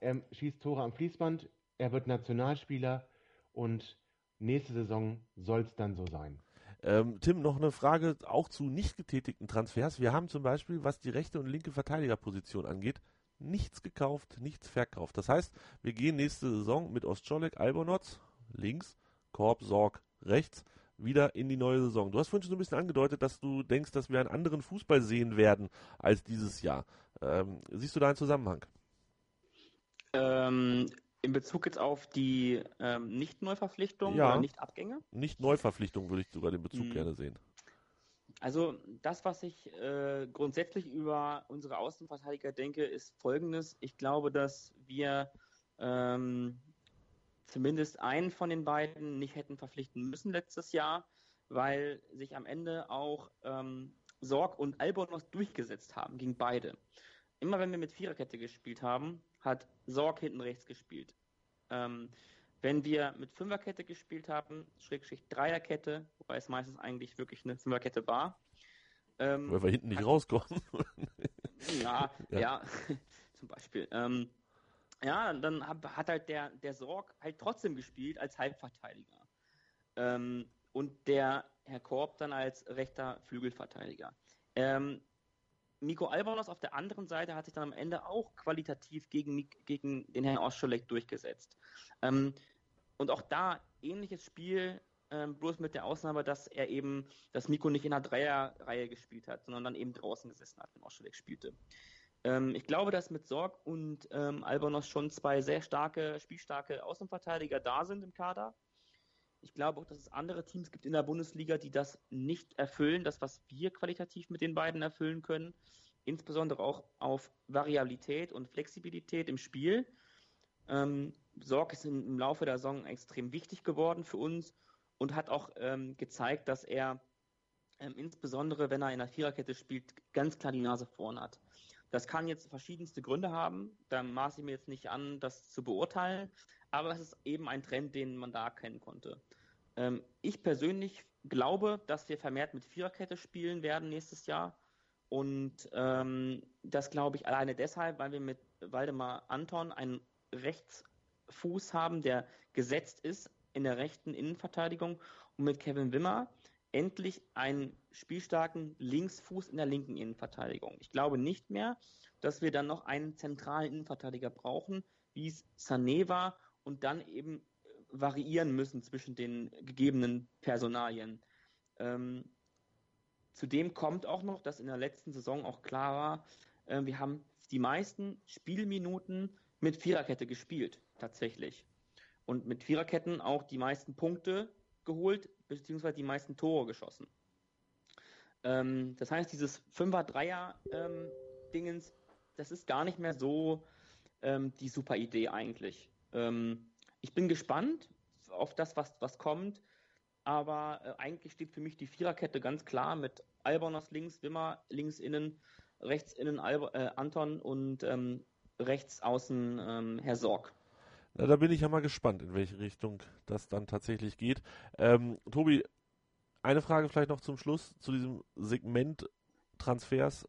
er schießt Tore am Fließband, er wird Nationalspieler und nächste Saison soll es dann so sein. Ähm, Tim, noch eine Frage auch zu nicht getätigten Transfers. Wir haben zum Beispiel, was die rechte und linke Verteidigerposition angeht, nichts gekauft, nichts verkauft. Das heißt, wir gehen nächste Saison mit Ostscholek, Albonotz links, Korb, Sorg rechts wieder in die neue Saison. Du hast vorhin schon so ein bisschen angedeutet, dass du denkst, dass wir einen anderen Fußball sehen werden als dieses Jahr. Ähm, siehst du da einen Zusammenhang? Ähm, in Bezug jetzt auf die ähm, Nicht-Neuverpflichtung ja. oder Nicht-Abgänge? Nicht-Neuverpflichtung würde ich sogar den Bezug hm. gerne sehen. Also das, was ich äh, grundsätzlich über unsere Außenverteidiger denke, ist folgendes. Ich glaube, dass wir ähm, zumindest einen von den beiden nicht hätten verpflichten müssen letztes Jahr. weil sich am Ende auch ähm, Sorg und Albonos durchgesetzt haben gegen beide. Immer wenn wir mit Viererkette gespielt haben, hat Sorg hinten rechts gespielt. Ähm, wenn wir mit Fünferkette gespielt haben, Schrägstrich Dreierkette, wobei es meistens eigentlich wirklich eine Fünferkette war. Ähm, Weil wir hinten nicht rauskommen. *laughs* *laughs* ja, ja, ja, *laughs* zum Beispiel. Ähm, ja, dann hat halt der, der Sorg halt trotzdem gespielt als Halbverteidiger. Ähm, und der Herr Korb dann als rechter Flügelverteidiger. Ähm, Miko Albonos auf der anderen Seite hat sich dann am Ende auch qualitativ gegen, gegen den Herrn Oscholek durchgesetzt. Ähm, und auch da ähnliches Spiel, ähm, bloß mit der Ausnahme, dass er eben, dass Miko nicht in einer Dreierreihe gespielt hat, sondern dann eben draußen gesessen hat, wenn Oscholek spielte. Ähm, ich glaube, dass mit Sorg und ähm, Albonos schon zwei sehr starke, spielstarke Außenverteidiger da sind im Kader. Ich glaube auch, dass es andere Teams gibt in der Bundesliga, die das nicht erfüllen, das, was wir qualitativ mit den beiden erfüllen können. Insbesondere auch auf Variabilität und Flexibilität im Spiel. Ähm, Sorg ist im Laufe der Saison extrem wichtig geworden für uns und hat auch ähm, gezeigt, dass er ähm, insbesondere, wenn er in der Viererkette spielt, ganz klar die Nase vorn hat. Das kann jetzt verschiedenste Gründe haben. Da maße ich mir jetzt nicht an, das zu beurteilen. Aber es ist eben ein Trend, den man da erkennen konnte. Ähm, ich persönlich glaube, dass wir vermehrt mit Viererkette spielen werden nächstes Jahr. Und ähm, das glaube ich alleine deshalb, weil wir mit Waldemar Anton einen Rechtsfuß haben, der gesetzt ist in der rechten Innenverteidigung und mit Kevin Wimmer endlich einen spielstarken Linksfuß in der linken Innenverteidigung. Ich glaube nicht mehr, dass wir dann noch einen zentralen Innenverteidiger brauchen, wie es Sané war und dann eben äh, variieren müssen zwischen den gegebenen Personalien. Ähm, zudem kommt auch noch, dass in der letzten Saison auch klar war, äh, wir haben die meisten Spielminuten mit Viererkette gespielt, tatsächlich. Und mit Viererketten auch die meisten Punkte geholt, beziehungsweise die meisten Tore geschossen. Ähm, das heißt, dieses Fünfer-Dreier-Dingens, ähm, das ist gar nicht mehr so ähm, die super Idee eigentlich. Ähm, ich bin gespannt auf das, was, was kommt, aber äh, eigentlich steht für mich die Viererkette ganz klar mit Albonos links, Wimmer links innen, rechts innen Alb äh, Anton und ähm, rechts außen ähm, Herr Sorg. Na, da bin ich ja mal gespannt, in welche Richtung das dann tatsächlich geht. Ähm, Tobi, eine Frage vielleicht noch zum Schluss zu diesem Segment Transfers.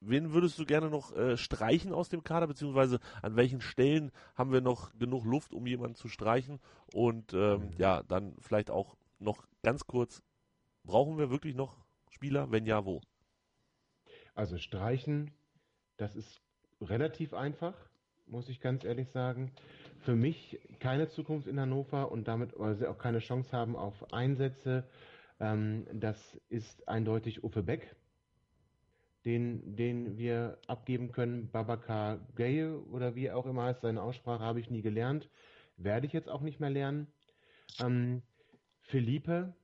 Wen würdest du gerne noch äh, streichen aus dem Kader, beziehungsweise an welchen Stellen haben wir noch genug Luft, um jemanden zu streichen? Und ähm, mhm. ja, dann vielleicht auch noch ganz kurz, brauchen wir wirklich noch Spieler? Wenn ja, wo? Also streichen, das ist relativ einfach, muss ich ganz ehrlich sagen. Für mich keine Zukunft in Hannover und damit, weil sie auch keine Chance haben auf Einsätze. Ähm, das ist eindeutig Uffe Beck den, den wir abgeben können. Babakar Gaye oder wie auch immer heißt, seine Aussprache habe ich nie gelernt. Werde ich jetzt auch nicht mehr lernen. Ähm, Philippe.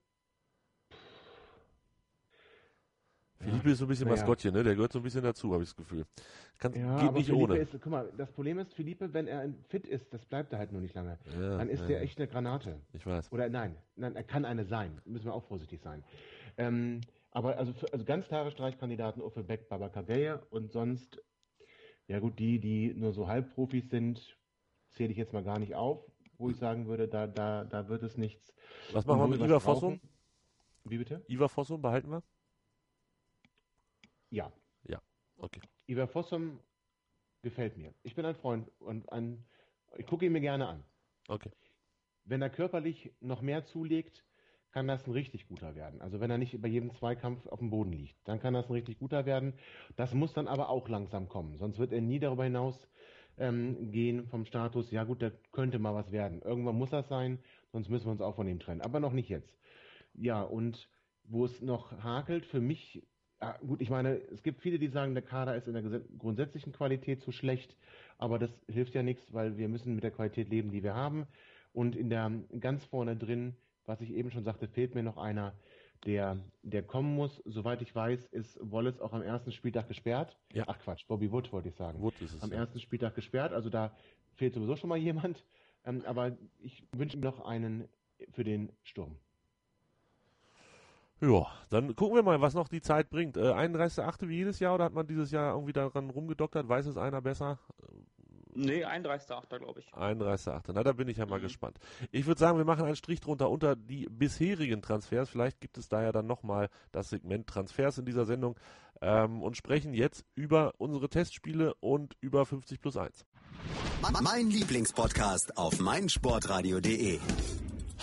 Philippe ist so ein bisschen naja. Maskottchen, ne? Der gehört so ein bisschen dazu, habe ich das Gefühl. Kann, ja, geht nicht Philippe ohne. Ist, guck mal, das Problem ist, Philippe, wenn er fit ist, das bleibt er halt nur nicht lange. Ja, dann ist ja. der echt eine Granate. Ich weiß. Oder nein, nein, er kann eine sein. Müssen wir auch vorsichtig sein. Ähm, aber also, für, also ganz klare Streichkandidaten Uffe Beck, Babakagaya und sonst, ja gut, die, die nur so Halbprofis sind, zähle ich jetzt mal gar nicht auf, wo ich sagen würde, da, da, da wird es nichts. Was machen wir mit Ivar Fossum? Wie bitte? Ivar Fossum behalten wir? Ja. Ja, okay. Ivar Fossum gefällt mir. Ich bin ein Freund und ein, ich gucke ihn mir gerne an. Okay. Wenn er körperlich noch mehr zulegt, kann das ein richtig guter werden. Also wenn er nicht bei jedem Zweikampf auf dem Boden liegt, dann kann das ein richtig guter werden. Das muss dann aber auch langsam kommen. Sonst wird er nie darüber hinaus ähm, gehen vom Status, ja gut, da könnte mal was werden. Irgendwann muss das sein, sonst müssen wir uns auch von ihm trennen. Aber noch nicht jetzt. Ja, und wo es noch hakelt, für mich, ja, gut, ich meine, es gibt viele, die sagen, der Kader ist in der grundsätzlichen Qualität zu schlecht, aber das hilft ja nichts, weil wir müssen mit der Qualität leben, die wir haben. Und in der ganz vorne drin was ich eben schon sagte, fehlt mir noch einer, der, der kommen muss. Soweit ich weiß, ist Wallace auch am ersten Spieltag gesperrt. Ja. Ach Quatsch, Bobby Wood wollte ich sagen. Wood ist es. Am ja. ersten Spieltag gesperrt, also da fehlt sowieso schon mal jemand. Ähm, aber ich wünsche mir noch einen für den Sturm. Ja, dann gucken wir mal, was noch die Zeit bringt. Äh, 31.8. wie jedes Jahr oder hat man dieses Jahr irgendwie daran rumgedoktert? Weiß es einer besser? Nee, 31.8. glaube ich. 31.8. Na, da bin ich ja mal mhm. gespannt. Ich würde sagen, wir machen einen Strich drunter unter die bisherigen Transfers. Vielleicht gibt es da ja dann nochmal das Segment Transfers in dieser Sendung ähm, und sprechen jetzt über unsere Testspiele und über 50 plus 1. Mein Lieblingspodcast auf meinsportradio.de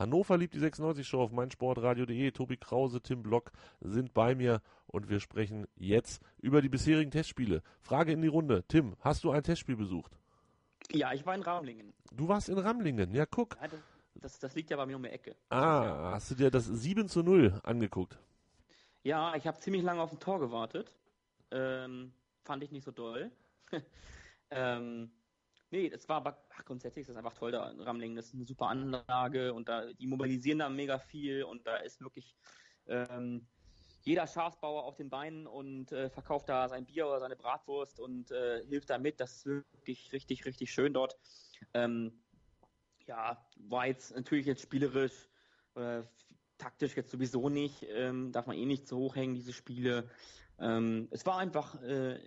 Hannover liebt die 96 Show auf meinsportradio.de. Tobi Krause, Tim Block sind bei mir und wir sprechen jetzt über die bisherigen Testspiele. Frage in die Runde. Tim, hast du ein Testspiel besucht? Ja, ich war in Ramlingen. Du warst in Ramlingen, ja guck. Ja, das, das, liegt ja bei mir um die Ecke. Ah, hast du dir das 7 zu 0 angeguckt? Ja, ich habe ziemlich lange auf ein Tor gewartet. Ähm, fand ich nicht so doll. *laughs* ähm, Nee, das war aber, ach, grundsätzlich ist das einfach toll da in Ramlingen. Das ist eine super Anlage und da, die mobilisieren da mega viel und da ist wirklich ähm, jeder Schafsbauer auf den Beinen und äh, verkauft da sein Bier oder seine Bratwurst und äh, hilft da mit. Das ist wirklich richtig, richtig schön dort. Ähm, ja, war jetzt natürlich jetzt spielerisch, äh, taktisch jetzt sowieso nicht, ähm, darf man eh nicht zu hoch hängen, diese Spiele. Ähm, es war einfach äh,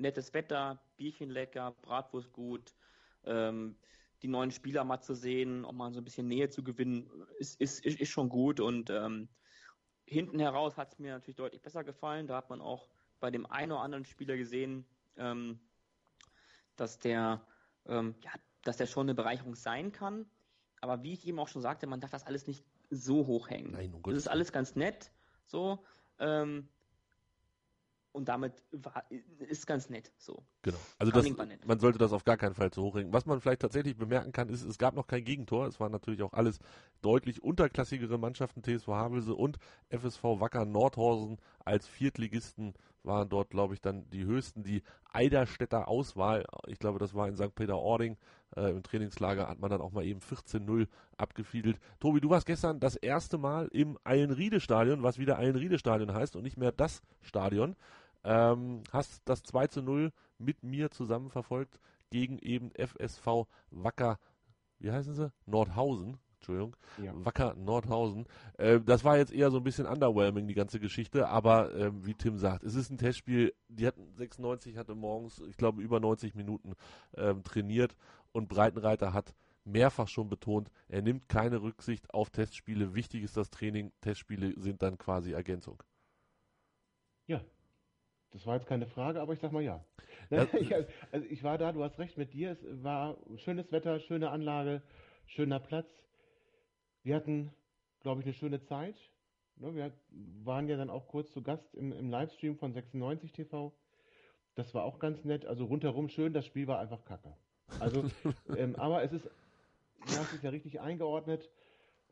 nettes Wetter, Bierchen lecker, Bratwurst gut, ähm, die neuen Spieler mal zu sehen, auch mal so ein bisschen Nähe zu gewinnen, ist, ist, ist, ist schon gut. Und ähm, hinten heraus hat es mir natürlich deutlich besser gefallen. Da hat man auch bei dem einen oder anderen Spieler gesehen, ähm, dass der ähm, ja, dass der schon eine Bereicherung sein kann. Aber wie ich eben auch schon sagte, man darf das alles nicht so hoch hängen. Nein, um das ist alles ganz nett, so. Ähm, und damit war, ist ganz nett so. Genau. Also das, man sollte das auf gar keinen Fall zu hoch hängen. Was man vielleicht tatsächlich bemerken kann, ist, es gab noch kein Gegentor. Es waren natürlich auch alles deutlich unterklassigere Mannschaften, TSV Havelse und FSV Wacker Nordhausen als Viertligisten waren dort, glaube ich, dann die höchsten. Die Eiderstädter Auswahl, ich glaube, das war in St. Peter-Ording, äh, im Trainingslager hat man dann auch mal eben 14-0 abgefiedelt. Tobi, du warst gestern das erste Mal im Eilenriede-Stadion, was wieder Eilenriede-Stadion heißt und nicht mehr das Stadion. Ähm, hast das 2 zu 0 mit mir zusammen verfolgt gegen eben FSV Wacker, wie heißen sie? Nordhausen. Entschuldigung, ja. Wacker Nordhausen. Äh, das war jetzt eher so ein bisschen underwhelming, die ganze Geschichte, aber äh, wie Tim sagt, es ist ein Testspiel, die hatten 96, hatte morgens, ich glaube, über 90 Minuten äh, trainiert und Breitenreiter hat mehrfach schon betont, er nimmt keine Rücksicht auf Testspiele. Wichtig ist das Training, Testspiele sind dann quasi Ergänzung. Ja, das war jetzt keine Frage, aber ich sag mal ja. *laughs* Ich, also ich war da, du hast recht mit dir, es war schönes Wetter, schöne Anlage, schöner Platz. Wir hatten, glaube ich, eine schöne Zeit. Ne, wir waren ja dann auch kurz zu Gast im, im Livestream von 96 TV. Das war auch ganz nett. Also rundherum schön, das Spiel war einfach kacke. Also, *laughs* ähm, aber es ist, du hast es ja richtig eingeordnet.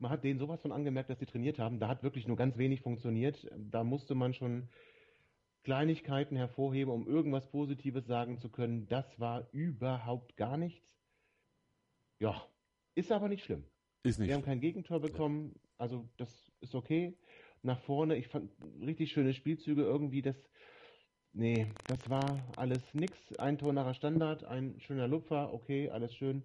Man hat denen sowas von angemerkt, dass sie trainiert haben. Da hat wirklich nur ganz wenig funktioniert. Da musste man schon Kleinigkeiten hervorheben, um irgendwas Positives sagen zu können. Das war überhaupt gar nichts. Ja, ist aber nicht schlimm. Ist nicht. Wir haben kein Gegentor bekommen, also das ist okay. Nach vorne, ich fand richtig schöne Spielzüge irgendwie, das, nee, das war alles nix. Ein Tor nach Standard, ein schöner Lupfer, okay, alles schön.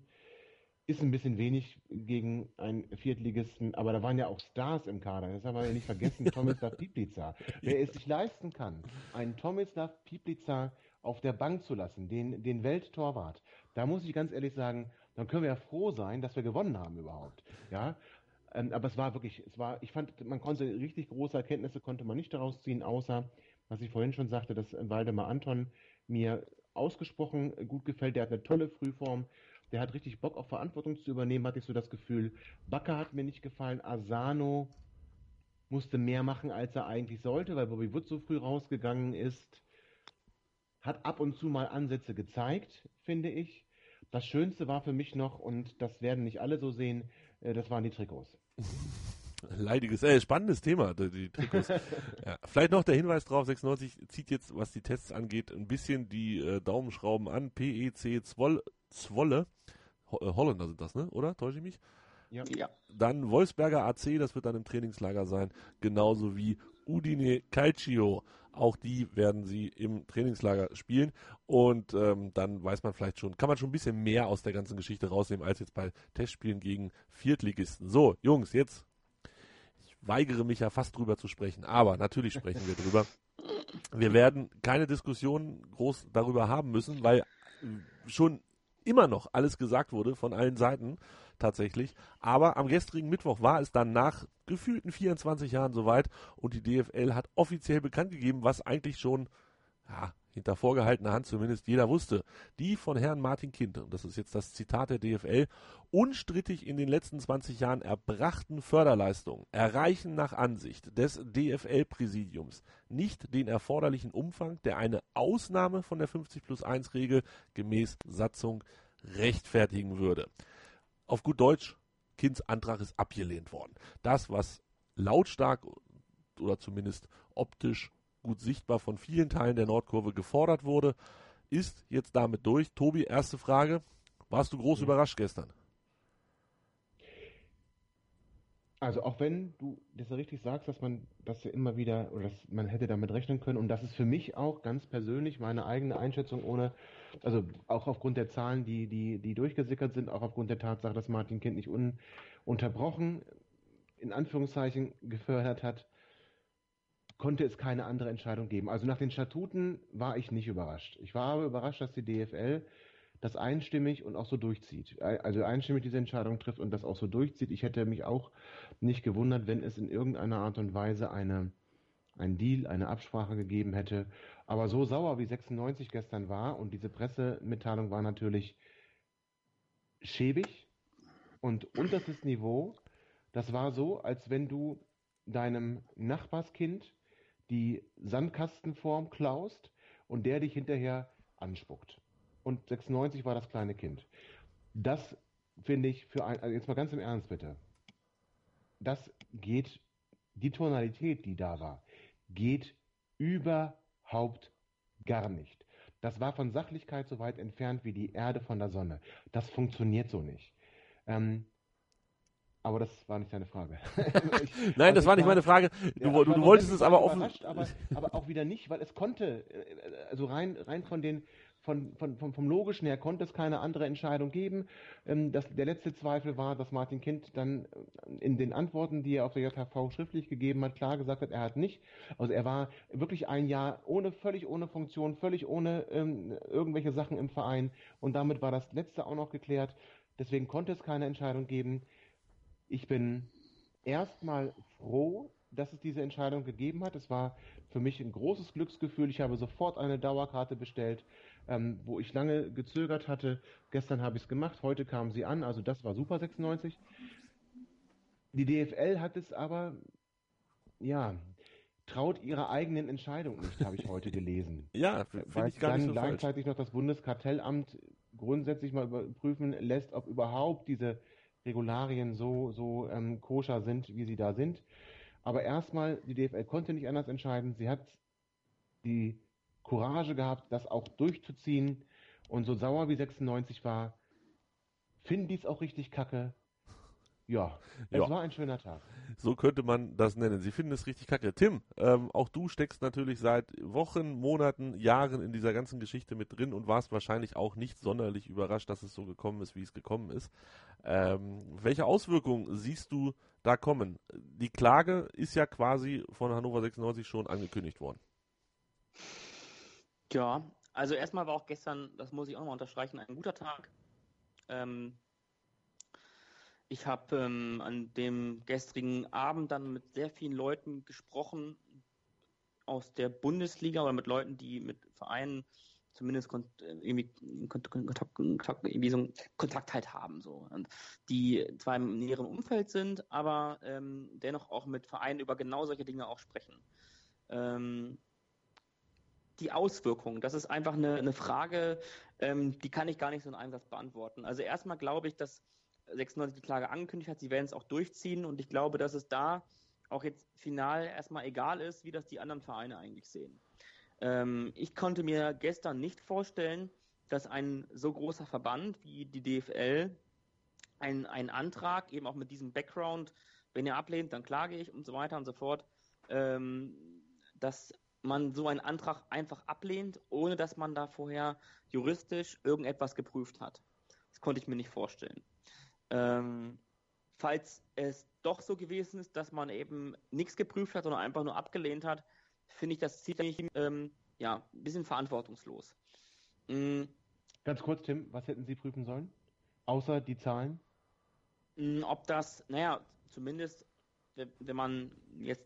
Ist ein bisschen wenig gegen einen Viertligisten, aber da waren ja auch Stars im Kader. Das haben wir ja nicht vergessen. *laughs* Tomislav Piplica. Wer es sich leisten kann, einen Tomislav Piplica auf der Bank zu lassen, den, den Welttorwart, da muss ich ganz ehrlich sagen, dann können wir ja froh sein, dass wir gewonnen haben überhaupt. Ja, ähm, aber es war wirklich, es war, ich fand, man konnte richtig große Erkenntnisse konnte man nicht daraus ziehen, außer, was ich vorhin schon sagte, dass Waldemar Anton mir ausgesprochen gut gefällt. Der hat eine tolle Frühform. Der hat richtig Bock auf Verantwortung zu übernehmen, hatte ich so das Gefühl. Bakker hat mir nicht gefallen. Asano musste mehr machen, als er eigentlich sollte, weil Bobby Wood so früh rausgegangen ist. Hat ab und zu mal Ansätze gezeigt, finde ich. Das Schönste war für mich noch, und das werden nicht alle so sehen, äh, das waren die Trikots. *laughs* Leidiges, äh, spannendes Thema, die, Trikots. *laughs* ja, vielleicht noch der Hinweis drauf, 96 zieht jetzt, was die Tests angeht, ein bisschen die äh, Daumenschrauben an. PEC Zwolle, Zwolle, Ho äh, Holländer sind das, ne? Oder? Täusche ich mich? Ja. ja. Dann Wolfsberger AC, das wird dann im Trainingslager sein, genauso wie Udine Calcio. Auch die werden sie im Trainingslager spielen. Und ähm, dann weiß man vielleicht schon, kann man schon ein bisschen mehr aus der ganzen Geschichte rausnehmen, als jetzt bei Testspielen gegen Viertligisten. So, Jungs, jetzt weigere mich ja fast drüber zu sprechen, aber natürlich sprechen wir drüber. Wir werden keine Diskussion groß darüber haben müssen, weil schon immer noch alles gesagt wurde von allen Seiten tatsächlich. Aber am gestrigen Mittwoch war es dann nach gefühlten 24 Jahren soweit und die DFL hat offiziell bekannt gegeben, was eigentlich schon ja, hinter vorgehaltener Hand zumindest jeder wusste, die von Herrn Martin Kind, und das ist jetzt das Zitat der DFL, unstrittig in den letzten 20 Jahren erbrachten Förderleistungen erreichen nach Ansicht des DFL-Präsidiums nicht den erforderlichen Umfang, der eine Ausnahme von der 50 plus 1 Regel gemäß Satzung rechtfertigen würde. Auf gut Deutsch, Kinds Antrag ist abgelehnt worden. Das, was lautstark oder zumindest optisch gut sichtbar von vielen Teilen der Nordkurve gefordert wurde, ist jetzt damit durch. Tobi, erste Frage. Warst du groß ja. überrascht gestern? Also auch wenn du das ja richtig sagst, dass man das ja immer wieder oder dass man hätte damit rechnen können und das ist für mich auch ganz persönlich meine eigene Einschätzung ohne, also auch aufgrund der Zahlen, die, die, die durchgesickert sind, auch aufgrund der Tatsache, dass Martin Kind nicht ununterbrochen in Anführungszeichen gefördert hat, konnte es keine andere Entscheidung geben. Also nach den Statuten war ich nicht überrascht. Ich war aber überrascht, dass die DFL das einstimmig und auch so durchzieht. Also einstimmig diese Entscheidung trifft und das auch so durchzieht. Ich hätte mich auch nicht gewundert, wenn es in irgendeiner Art und Weise eine, ein Deal, eine Absprache gegeben hätte. Aber so sauer wie 96 gestern war und diese Pressemitteilung war natürlich schäbig und unterstes Niveau. Das war so, als wenn du deinem Nachbarskind die Sandkastenform klaust und der dich hinterher anspuckt. Und 96 war das kleine Kind. Das finde ich für ein, also jetzt mal ganz im Ernst bitte. Das geht, die Tonalität, die da war, geht überhaupt gar nicht. Das war von Sachlichkeit so weit entfernt wie die Erde von der Sonne. Das funktioniert so nicht. Ähm, aber das war nicht deine Frage. *laughs* *laughs* ich, Nein, also das war nicht meine Frage. Du, ja, du, du wolltest es aber offen. Aber, aber auch wieder nicht, weil es konnte, äh, also rein, rein von den, von, von, vom, vom Logischen her konnte es keine andere Entscheidung geben. Ähm, das, der letzte Zweifel war, dass Martin Kind dann äh, in den Antworten, die er auf der JHV schriftlich gegeben hat, klar gesagt hat, er hat nicht. Also er war wirklich ein Jahr ohne, völlig ohne Funktion, völlig ohne ähm, irgendwelche Sachen im Verein und damit war das letzte auch noch geklärt. Deswegen konnte es keine Entscheidung geben. Ich bin erstmal froh, dass es diese Entscheidung gegeben hat. Es war für mich ein großes Glücksgefühl. Ich habe sofort eine Dauerkarte bestellt, ähm, wo ich lange gezögert hatte. Gestern habe ich es gemacht, heute kam sie an, also das war super 96. Die DFL hat es aber, ja, traut ihrer eigenen Entscheidung nicht, habe ich heute gelesen. *laughs* ja, weil ich gar dann so gleichzeitig falsch. noch das Bundeskartellamt grundsätzlich mal überprüfen lässt, ob überhaupt diese Regularien so, so ähm, koscher sind, wie sie da sind. Aber erstmal, die DFL konnte nicht anders entscheiden. Sie hat die Courage gehabt, das auch durchzuziehen. Und so sauer wie 96 war, finden die es auch richtig kacke. Ja, es ja. war ein schöner Tag. So könnte man das nennen. Sie finden es richtig kacke. Tim, ähm, auch du steckst natürlich seit Wochen, Monaten, Jahren in dieser ganzen Geschichte mit drin und warst wahrscheinlich auch nicht sonderlich überrascht, dass es so gekommen ist, wie es gekommen ist. Ähm, welche Auswirkungen siehst du da kommen? Die Klage ist ja quasi von Hannover 96 schon angekündigt worden. Ja, also erstmal war auch gestern, das muss ich auch mal unterstreichen, ein guter Tag. Ähm, ich habe ähm, an dem gestrigen Abend dann mit sehr vielen Leuten gesprochen aus der Bundesliga oder mit Leuten, die mit Vereinen zumindest kon irgendwie Kontakt, irgendwie so Kontakt halt haben, so. Und die zwar im näheren Umfeld sind, aber ähm, dennoch auch mit Vereinen über genau solche Dinge auch sprechen. Ähm, die Auswirkungen, das ist einfach eine, eine Frage, ähm, die kann ich gar nicht so in einem Satz beantworten. Also erstmal glaube ich, dass 96 die Klage angekündigt hat, sie werden es auch durchziehen und ich glaube, dass es da auch jetzt final erstmal egal ist, wie das die anderen Vereine eigentlich sehen. Ähm, ich konnte mir gestern nicht vorstellen, dass ein so großer Verband wie die DFL einen Antrag, eben auch mit diesem Background, wenn ihr ablehnt, dann klage ich und so weiter und so fort, ähm, dass man so einen Antrag einfach ablehnt, ohne dass man da vorher juristisch irgendetwas geprüft hat. Das konnte ich mir nicht vorstellen. Ähm, falls es doch so gewesen ist, dass man eben nichts geprüft hat, sondern einfach nur abgelehnt hat, finde ich das ziemlich ähm, ja, ein bisschen verantwortungslos. Mhm. Ganz kurz, Tim, was hätten Sie prüfen sollen? Außer die Zahlen? Mm, ob das, naja, zumindest, wenn man jetzt,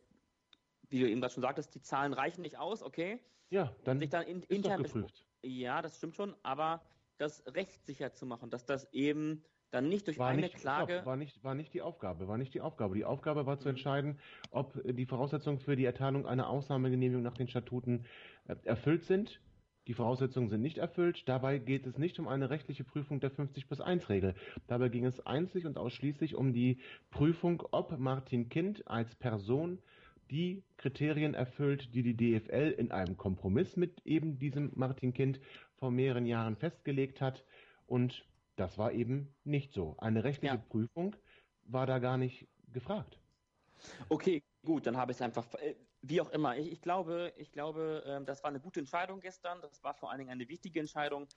wie du eben gerade schon sagtest, die Zahlen reichen nicht aus, okay. Ja, dann, sich dann in, ist intern geprüft. Ja, das stimmt schon, aber das rechtssicher zu machen, dass das eben dann nicht durch war eine nicht, Klage. Stopp, war, nicht, war nicht die Aufgabe, war nicht die Aufgabe. Die Aufgabe war zu entscheiden, ob die Voraussetzungen für die Erteilung einer Ausnahmegenehmigung nach den Statuten äh, erfüllt sind. Die Voraussetzungen sind nicht erfüllt. Dabei geht es nicht um eine rechtliche Prüfung der 50 plus 1 Regel. Dabei ging es einzig und ausschließlich um die Prüfung, ob Martin Kind als Person die Kriterien erfüllt, die die DFL in einem Kompromiss mit eben diesem Martin Kind vor mehreren Jahren festgelegt hat. Und das war eben nicht so. Eine rechtliche ja. Prüfung war da gar nicht gefragt. Okay, gut, dann habe ich es einfach, äh, wie auch immer. Ich, ich glaube, ich glaube, ähm, das war eine gute Entscheidung gestern. Das war vor allen Dingen eine wichtige Entscheidung.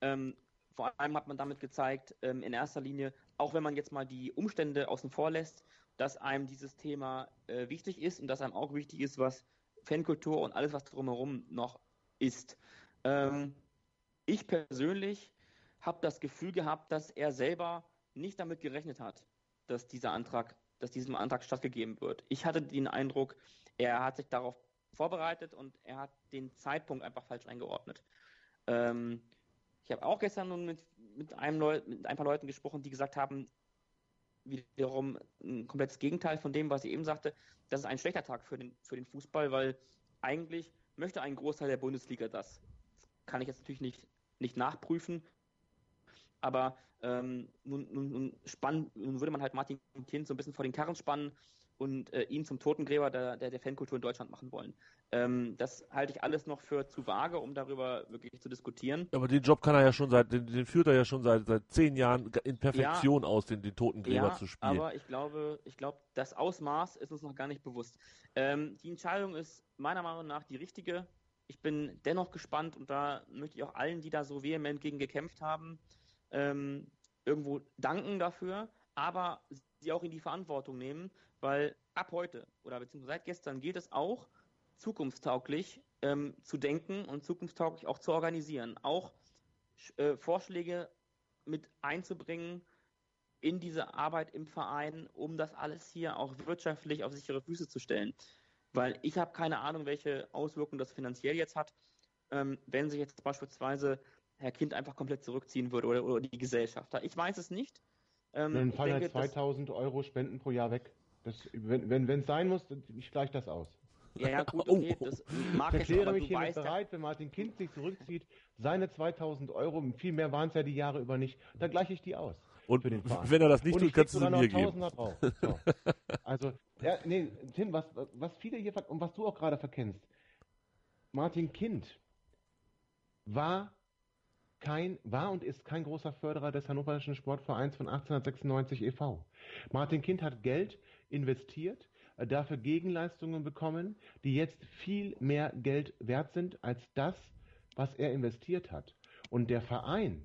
Ähm, vor allem hat man damit gezeigt, ähm, in erster Linie, auch wenn man jetzt mal die Umstände außen vor lässt, dass einem dieses Thema äh, wichtig ist und dass einem auch wichtig ist, was Fankultur und alles, was drumherum noch ist. Ich persönlich habe das Gefühl gehabt, dass er selber nicht damit gerechnet hat, dass dieser Antrag, dass diesem Antrag stattgegeben wird. Ich hatte den Eindruck, er hat sich darauf vorbereitet und er hat den Zeitpunkt einfach falsch eingeordnet. Ähm, ich habe auch gestern nun mit, mit, einem mit ein paar Leuten gesprochen, die gesagt haben, wiederum ein komplettes Gegenteil von dem, was ich eben sagte, das ist ein schlechter Tag für den, für den Fußball, weil eigentlich möchte ein Großteil der Bundesliga das. Das kann ich jetzt natürlich nicht, nicht nachprüfen, aber ähm, nun, nun, nun, spann, nun würde man halt Martin Kind so ein bisschen vor den Karren spannen und äh, ihn zum Totengräber der, der, der, Fankultur in Deutschland machen wollen. Ähm, das halte ich alles noch für zu vage, um darüber wirklich zu diskutieren. Aber den Job kann er ja schon seit, den, den führt er ja schon seit, seit zehn Jahren in Perfektion ja, aus, den, den Totengräber ja, zu spielen. Aber ich glaube, ich glaube, das Ausmaß ist uns noch gar nicht bewusst. Ähm, die Entscheidung ist meiner Meinung nach die richtige. Ich bin dennoch gespannt und da möchte ich auch allen, die da so vehement gegen gekämpft haben, ähm, irgendwo danken dafür, aber sie auch in die Verantwortung nehmen, weil ab heute oder beziehungsweise seit gestern geht es auch, zukunftstauglich ähm, zu denken und zukunftstauglich auch zu organisieren. Auch äh, Vorschläge mit einzubringen in diese Arbeit im Verein, um das alles hier auch wirtschaftlich auf sichere Füße zu stellen. Weil ich habe keine Ahnung, welche Auswirkungen das finanziell jetzt hat, ähm, wenn sich jetzt beispielsweise Herr Kind einfach komplett zurückziehen würde oder, oder die Gesellschaft. Ich weiß es nicht. Ähm, Dann fallen halt 2000 Euro Spenden pro Jahr weg. Das, wenn es wenn, sein muss, ich gleiche das aus. Ja, ja, gut, *laughs* okay, das mag ich erkläre mich hiermit bereit, wenn Martin Kind sich zurückzieht, seine 2000 Euro, viel mehr waren es ja die Jahre über nicht, da gleiche ich die aus. Und wenn er das nicht tut, kannst du sie mir geben. Drauf. So. *laughs* Also, ja, nee, Tim, was, was viele hier, und was du auch gerade verkennst, Martin Kind war kein, war und ist kein großer Förderer des Hannoverischen Sportvereins von 1896 e.V. Martin Kind hat Geld investiert, äh, dafür Gegenleistungen bekommen, die jetzt viel mehr Geld wert sind als das, was er investiert hat. Und der Verein,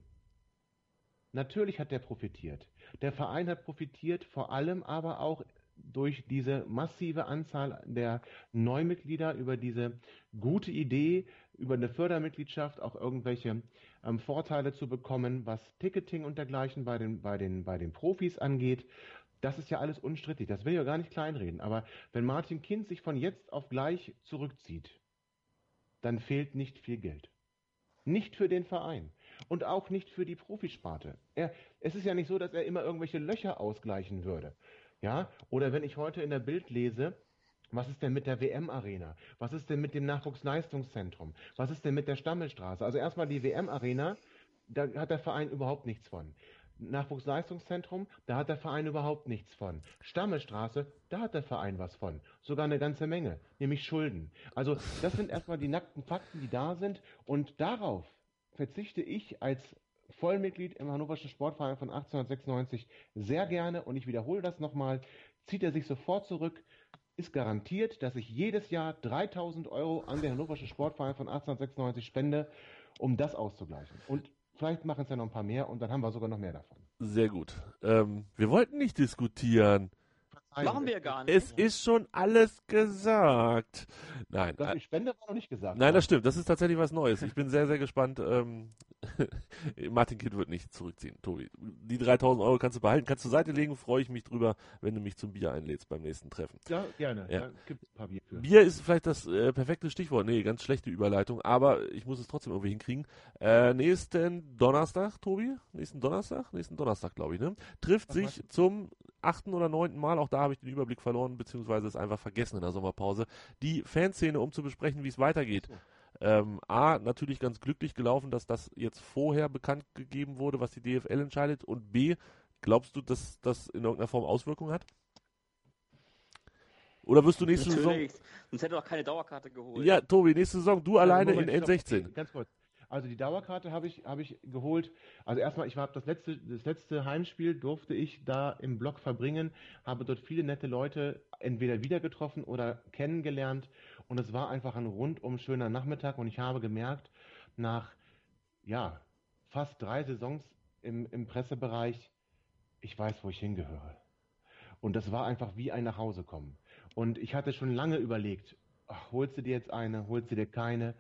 natürlich hat der profitiert. Der Verein hat profitiert vor allem aber auch durch diese massive Anzahl der Neumitglieder, über diese gute Idee, über eine Fördermitgliedschaft auch irgendwelche ähm, Vorteile zu bekommen, was Ticketing und dergleichen bei den, bei, den, bei den Profis angeht. Das ist ja alles unstrittig, das will ich ja gar nicht kleinreden. Aber wenn Martin Kind sich von jetzt auf gleich zurückzieht, dann fehlt nicht viel Geld. Nicht für den Verein und auch nicht für die Profisparte. Er, es ist ja nicht so, dass er immer irgendwelche Löcher ausgleichen würde. Ja? Oder wenn ich heute in der Bild lese, was ist denn mit der WM-Arena? Was ist denn mit dem Nachwuchsleistungszentrum? Was ist denn mit der Stammelstraße? Also erstmal die WM-Arena, da hat der Verein überhaupt nichts von. Nachwuchsleistungszentrum, da hat der Verein überhaupt nichts von. Stammestraße, da hat der Verein was von. Sogar eine ganze Menge, nämlich Schulden. Also das sind erstmal die nackten Fakten, die da sind und darauf verzichte ich als Vollmitglied im Hannoverschen Sportverein von 1896 sehr gerne und ich wiederhole das nochmal, zieht er sich sofort zurück, ist garantiert, dass ich jedes Jahr 3000 Euro an den Hannoverschen Sportverein von 1896 spende, um das auszugleichen. Und vielleicht machen es ja noch ein paar mehr und dann haben wir sogar noch mehr davon. Sehr gut. Ähm, wir wollten nicht diskutieren. Machen wir gar nicht. Es ist schon alles gesagt. Nein. Dass äh, ich spende, war noch nicht gesagt. Nein, das stimmt. Das ist tatsächlich was Neues. Ich bin sehr, sehr gespannt. Ähm, *laughs* Martin Kind wird nicht zurückziehen, Tobi. Die 3000 Euro kannst du behalten, kannst du zur Seite legen. Freue ich mich drüber, wenn du mich zum Bier einlädst beim nächsten Treffen. Ja, gerne. Ja. Gibt ein paar Bier für. Bier ist vielleicht das äh, perfekte Stichwort. Nee, ganz schlechte Überleitung, aber ich muss es trotzdem irgendwie hinkriegen. Äh, nächsten Donnerstag, Tobi, nächsten Donnerstag, nächsten Donnerstag, glaube ich, ne? Trifft Was sich zum achten oder neunten Mal, auch da habe ich den Überblick verloren, beziehungsweise es einfach vergessen in der Sommerpause, die Fanszene, um zu besprechen, wie es weitergeht. Ähm, A, natürlich ganz glücklich gelaufen, dass das jetzt vorher bekannt gegeben wurde, was die DFL entscheidet. Und B, glaubst du, dass das in irgendeiner Form Auswirkungen hat? Oder wirst du nächste Saison. Natürlich. Sonst hätte doch keine Dauerkarte geholt. Ja, Tobi, nächste Saison du alleine Moment, in stopp. N16. Ganz kurz. Also die Dauerkarte habe ich, habe ich geholt. Also erstmal, ich habe das letzte, das letzte Heimspiel durfte ich da im Block verbringen, habe dort viele nette Leute entweder wieder getroffen oder kennengelernt und es war einfach ein rundum schöner Nachmittag und ich habe gemerkt, nach ja, fast drei Saisons im, im Pressebereich, ich weiß, wo ich hingehöre. Und das war einfach wie ein Nachhausekommen. Und ich hatte schon lange überlegt, ach, holst du dir jetzt eine, holst du dir keine?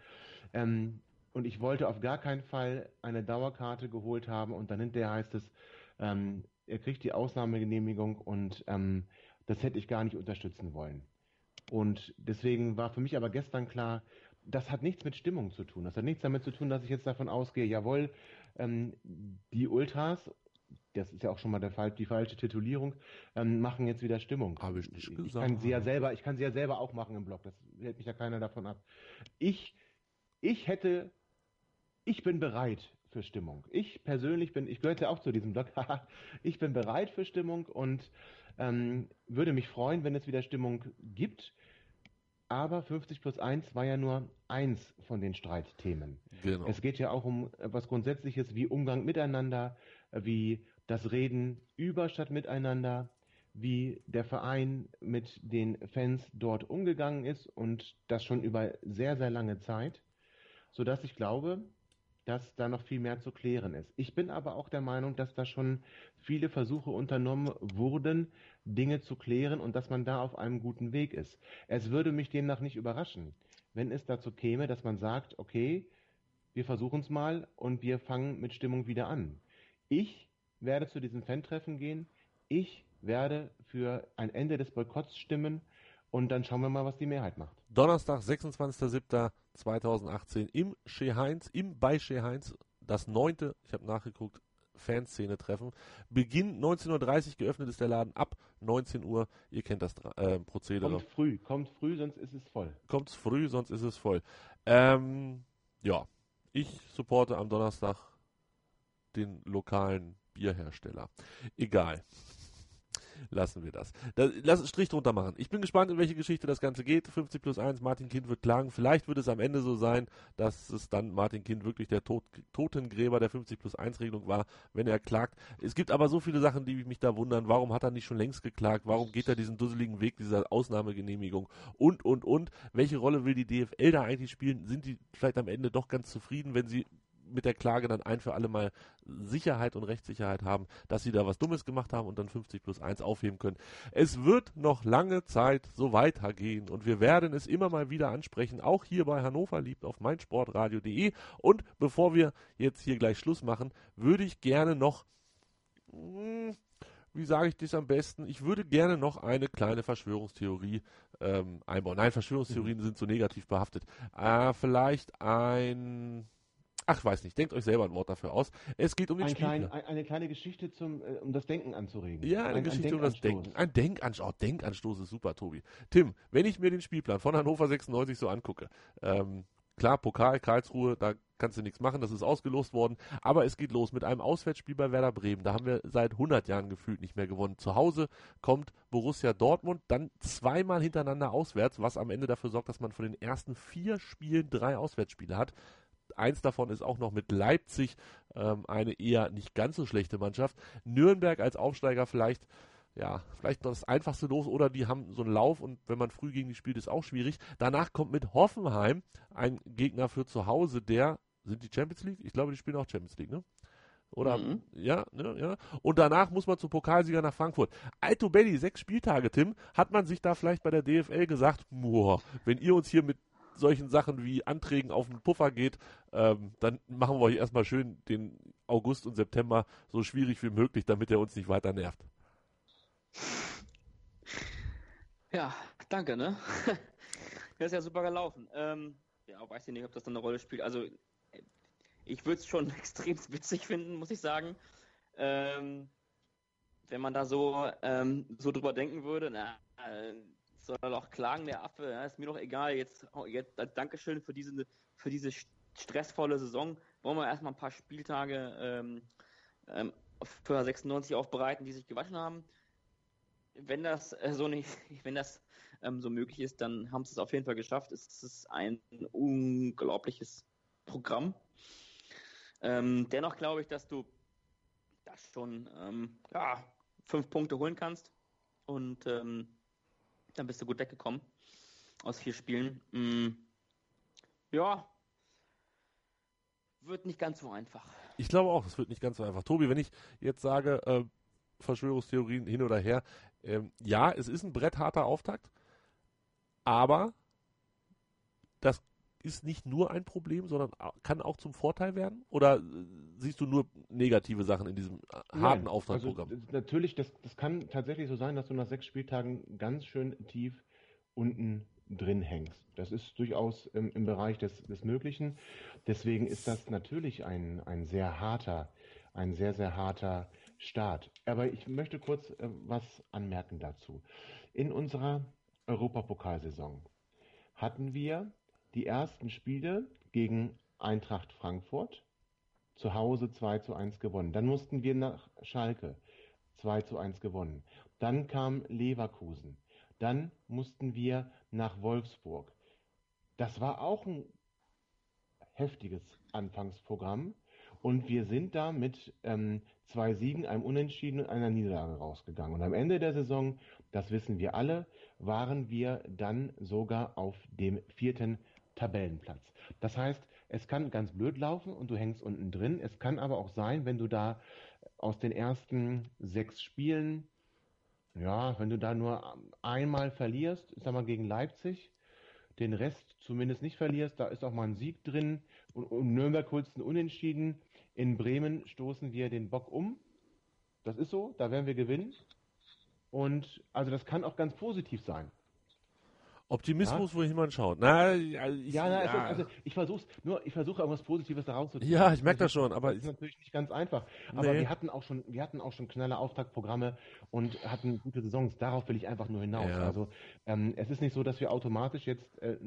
Ähm, und ich wollte auf gar keinen Fall eine Dauerkarte geholt haben und dann hinterher heißt es, ähm, er kriegt die Ausnahmegenehmigung und ähm, das hätte ich gar nicht unterstützen wollen. Und deswegen war für mich aber gestern klar, das hat nichts mit Stimmung zu tun. Das hat nichts damit zu tun, dass ich jetzt davon ausgehe, jawohl, ähm, die Ultras, das ist ja auch schon mal der Fall, die falsche Titulierung, ähm, machen jetzt wieder Stimmung. Habe ich nicht Ich gesagt. kann sie ja selber, ich kann sie ja selber auch machen im Blog. Das hält mich ja keiner davon ab. Ich, ich hätte, ich bin bereit für Stimmung. Ich persönlich bin, ich gehöre ja auch zu diesem Blog. *laughs* ich bin bereit für Stimmung und ähm, würde mich freuen, wenn es wieder Stimmung gibt. Aber 50 plus 1 war ja nur eins von den Streitthemen. Genau. Es geht ja auch um etwas Grundsätzliches wie Umgang miteinander, wie das Reden über statt miteinander, wie der Verein mit den Fans dort umgegangen ist und das schon über sehr, sehr lange Zeit, sodass ich glaube, dass da noch viel mehr zu klären ist. Ich bin aber auch der Meinung, dass da schon viele Versuche unternommen wurden, Dinge zu klären und dass man da auf einem guten Weg ist. Es würde mich demnach nicht überraschen, wenn es dazu käme, dass man sagt, okay, wir versuchen es mal und wir fangen mit Stimmung wieder an. Ich werde zu diesem Fan-Treffen gehen. Ich werde für ein Ende des Boykotts stimmen und dann schauen wir mal, was die Mehrheit macht. Donnerstag, 26.07.2018 im Chez Heinz, im bei Chez Heinz, das neunte, ich habe nachgeguckt, Fanszene-Treffen. Beginn 19.30 Uhr, geöffnet ist der Laden ab 19 Uhr. Ihr kennt das äh, Prozedere. Kommt früh, kommt früh, sonst ist es voll. Kommt früh, sonst ist es voll. Ähm, ja, ich supporte am Donnerstag den lokalen Bierhersteller. Egal. Lassen wir das. da. Lass Strich drunter machen. Ich bin gespannt, in welche Geschichte das Ganze geht. 50 plus 1, Martin Kind wird klagen. Vielleicht wird es am Ende so sein, dass es dann Martin Kind wirklich der Tod Totengräber der 50 plus 1 Regelung war, wenn er klagt. Es gibt aber so viele Sachen, die mich da wundern. Warum hat er nicht schon längst geklagt? Warum geht er diesen dusseligen Weg dieser Ausnahmegenehmigung? Und, und, und. Welche Rolle will die DFL da eigentlich spielen? Sind die vielleicht am Ende doch ganz zufrieden, wenn sie mit der Klage dann ein für alle Mal Sicherheit und Rechtssicherheit haben, dass sie da was Dummes gemacht haben und dann 50 plus 1 aufheben können. Es wird noch lange Zeit so weitergehen und wir werden es immer mal wieder ansprechen, auch hier bei Hannover liebt auf meinsportradio.de. Und bevor wir jetzt hier gleich Schluss machen, würde ich gerne noch, hm, wie sage ich das am besten? Ich würde gerne noch eine kleine Verschwörungstheorie ähm, einbauen. Nein, Verschwörungstheorien sind so negativ behaftet. Äh, vielleicht ein Ach, weiß nicht. Denkt euch selber ein Wort dafür aus. Es geht um den Ein klein, Spielplan. ein, eine kleine Geschichte, zum, äh, um das Denken anzuregen. Ja, eine ein, Geschichte ein um das. Denken. Ein Denkanstoß. Oh, Denkanstoß ist super, Tobi. Tim, wenn ich mir den Spielplan von Hannover 96 so angucke, ähm, klar, Pokal, Karlsruhe, da kannst du nichts machen, das ist ausgelost worden. Aber es geht los mit einem Auswärtsspiel bei Werder Bremen. Da haben wir seit 100 Jahren gefühlt nicht mehr gewonnen. Zu Hause kommt Borussia Dortmund, dann zweimal hintereinander auswärts, was am Ende dafür sorgt, dass man von den ersten vier Spielen drei Auswärtsspiele hat. Eins davon ist auch noch mit Leipzig ähm, eine eher nicht ganz so schlechte Mannschaft. Nürnberg als Aufsteiger vielleicht ja, vielleicht noch das einfachste los oder die haben so einen Lauf und wenn man früh gegen die spielt, ist auch schwierig. Danach kommt mit Hoffenheim ein Gegner für zu Hause, der, sind die Champions League? Ich glaube, die spielen auch Champions League, ne? Oder, mhm. ja, ne, ja. Und danach muss man zum Pokalsieger nach Frankfurt. Alto Belli, sechs Spieltage, Tim, hat man sich da vielleicht bei der DFL gesagt, boah, wenn ihr uns hier mit solchen Sachen wie Anträgen auf den Puffer geht, ähm, dann machen wir euch erstmal schön den August und September so schwierig wie möglich, damit er uns nicht weiter nervt. Ja, danke, ne? *laughs* das ist ja super gelaufen. Ähm, ja, weiß ich nicht, ob das dann eine Rolle spielt. Also, ich würde es schon *laughs* extrem witzig finden, muss ich sagen. Ähm, wenn man da so, ähm, so drüber denken würde, na, äh, soll er doch klagen, der Affe, ja, ist mir doch egal. Jetzt, jetzt als Dankeschön für diese, für diese stressvolle Saison. Wollen wir erstmal ein paar Spieltage ähm, ähm, für 96 aufbereiten, die sich gewaschen haben wenn das äh, so nicht, *laughs* wenn das ähm, so möglich ist, dann haben sie es auf jeden Fall geschafft. Es ist ein unglaubliches Programm. Ähm, dennoch glaube ich, dass du das schon ähm, ja, fünf Punkte holen kannst und ähm, dann bist du gut weggekommen aus vier Spielen. Mm, ja, wird nicht ganz so einfach. Ich glaube auch, es wird nicht ganz so einfach. Tobi, wenn ich jetzt sage, äh, Verschwörungstheorien hin oder her. Ähm, ja, es ist ein brettharter Auftakt, aber das ist nicht nur ein Problem, sondern kann auch zum Vorteil werden? Oder äh, siehst du nur negative Sachen in diesem äh, harten Auftragsprogramm? Also, natürlich, das, das kann tatsächlich so sein, dass du nach sechs Spieltagen ganz schön tief unten drin hängst. Das ist durchaus im, im Bereich des, des Möglichen. Deswegen ist das natürlich ein, ein sehr harter, ein sehr, sehr harter Start. Aber ich möchte kurz äh, was anmerken dazu. In unserer Europapokalsaison hatten wir die ersten Spiele gegen Eintracht Frankfurt zu Hause 2 zu 1 gewonnen. Dann mussten wir nach Schalke 2 zu 1 gewonnen. Dann kam Leverkusen. Dann mussten wir nach Wolfsburg. Das war auch ein heftiges Anfangsprogramm. Und wir sind da mit ähm, zwei Siegen, einem Unentschieden und einer Niederlage rausgegangen. Und am Ende der Saison, das wissen wir alle, waren wir dann sogar auf dem vierten Tabellenplatz. Das heißt, es kann ganz blöd laufen und du hängst unten drin. Es kann aber auch sein, wenn du da aus den ersten sechs Spielen, ja, wenn du da nur einmal verlierst, ich sag mal gegen Leipzig, den Rest zumindest nicht verlierst, da ist auch mal ein Sieg drin und, und Nürnberg holst einen Unentschieden, in Bremen stoßen wir den Bock um. Das ist so, da werden wir gewinnen. Und also das kann auch ganz positiv sein. Optimismus, ja? wohin man schaut. Na, also ich, ja, na, ja. Also, ich versuche nur, ich versuche irgendwas Positives daraus zu ziehen. Ja, ich merke das schon, aber das ist natürlich nicht ganz einfach. Aber nee. wir hatten auch schon, wir hatten auch schon knalle Auftaktprogramme und hatten gute Saisons. Darauf will ich einfach nur hinaus. Ja. Also ähm, es ist nicht so, dass wir automatisch jetzt äh,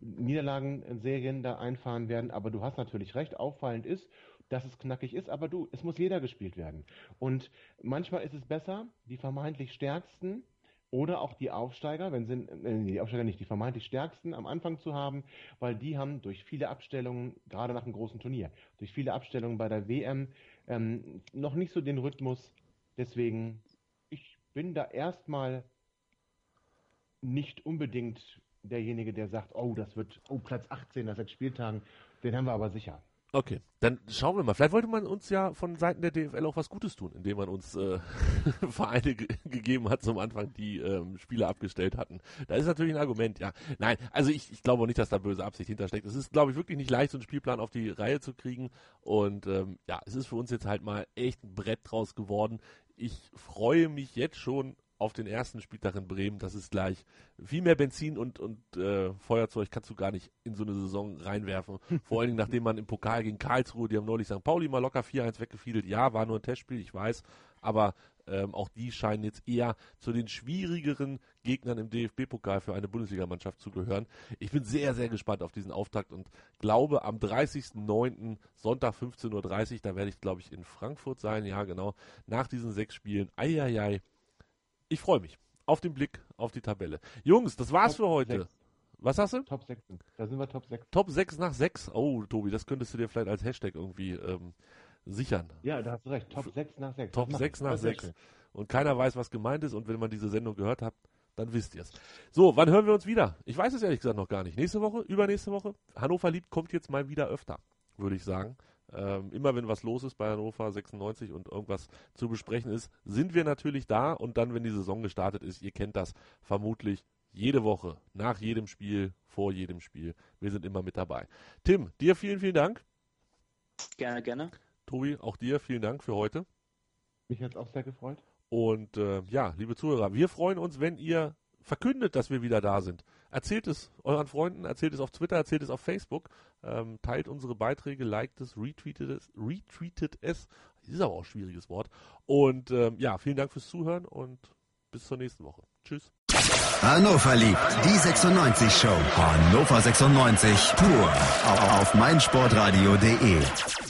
Niederlagenserien da einfahren werden, aber du hast natürlich recht. Auffallend ist dass es knackig ist, aber du, es muss jeder gespielt werden. Und manchmal ist es besser, die vermeintlich stärksten oder auch die Aufsteiger, wenn sie, äh, die Aufsteiger nicht, die vermeintlich stärksten am Anfang zu haben, weil die haben durch viele Abstellungen, gerade nach einem großen Turnier, durch viele Abstellungen bei der WM ähm, noch nicht so den Rhythmus. Deswegen, ich bin da erstmal nicht unbedingt derjenige, der sagt, oh, das wird, oh, Platz 18 nach sechs Spieltagen, den haben wir aber sicher. Okay, dann schauen wir mal. Vielleicht wollte man uns ja von Seiten der DFL auch was Gutes tun, indem man uns äh, *laughs* Vereine gegeben hat zum Anfang, die ähm, Spiele abgestellt hatten. Da ist natürlich ein Argument, ja. Nein, also ich, ich glaube auch nicht, dass da böse Absicht hintersteckt. Es ist, glaube ich, wirklich nicht leicht, so einen Spielplan auf die Reihe zu kriegen. Und ähm, ja, es ist für uns jetzt halt mal echt ein Brett draus geworden. Ich freue mich jetzt schon auf den ersten Spieltag in Bremen, das ist gleich viel mehr Benzin und, und äh, Feuerzeug kannst du gar nicht in so eine Saison reinwerfen. *laughs* Vor allen Dingen, nachdem man im Pokal gegen Karlsruhe, die haben neulich St. Pauli mal locker 4-1 weggefiedelt. Ja, war nur ein Testspiel, ich weiß, aber Ähm, auch die scheinen jetzt eher zu den schwierigeren Gegnern im DFB-Pokal für eine Bundesligamannschaft zu gehören. Ich bin sehr, sehr gespannt auf diesen Auftakt und glaube am 30.09. Sonntag 15.30 Uhr, da werde ich glaube ich in Frankfurt sein, ja genau, nach diesen sechs Spielen. Eieiei, ich freue mich auf den Blick auf die Tabelle. Jungs, das war's Top für heute. 6. Was hast du? Top 6. Da sind wir Top 6. Top 6 nach 6. Oh, Tobi, das könntest du dir vielleicht als Hashtag irgendwie ähm, sichern. Ja, da hast du recht. Top 6 nach 6. Top 6 nach 6. Und keiner weiß, was gemeint ist. Und wenn man diese Sendung gehört hat, dann wisst ihr es. So, wann hören wir uns wieder? Ich weiß es ehrlich gesagt noch gar nicht. Nächste Woche? Übernächste Woche? Hannover liebt kommt jetzt mal wieder öfter, würde ich sagen. Ähm, immer wenn was los ist bei Hannover 96 und irgendwas zu besprechen ist, sind wir natürlich da und dann, wenn die Saison gestartet ist, ihr kennt das vermutlich jede Woche, nach jedem Spiel, vor jedem Spiel. Wir sind immer mit dabei. Tim, dir vielen, vielen Dank. Gerne, gerne. Tobi, auch dir vielen Dank für heute. Mich hat es auch sehr gefreut. Und äh, ja, liebe Zuhörer, wir freuen uns, wenn ihr verkündet, dass wir wieder da sind. Erzählt es euren Freunden, erzählt es auf Twitter, erzählt es auf Facebook, ähm, teilt unsere Beiträge, liked es, retweetet es, retweetet es. Ist aber auch ein schwieriges Wort. Und ähm, ja, vielen Dank fürs Zuhören und bis zur nächsten Woche. Tschüss. Hannover liebt die 96 Show. Hannover 96 pur auf meinsportradio.de.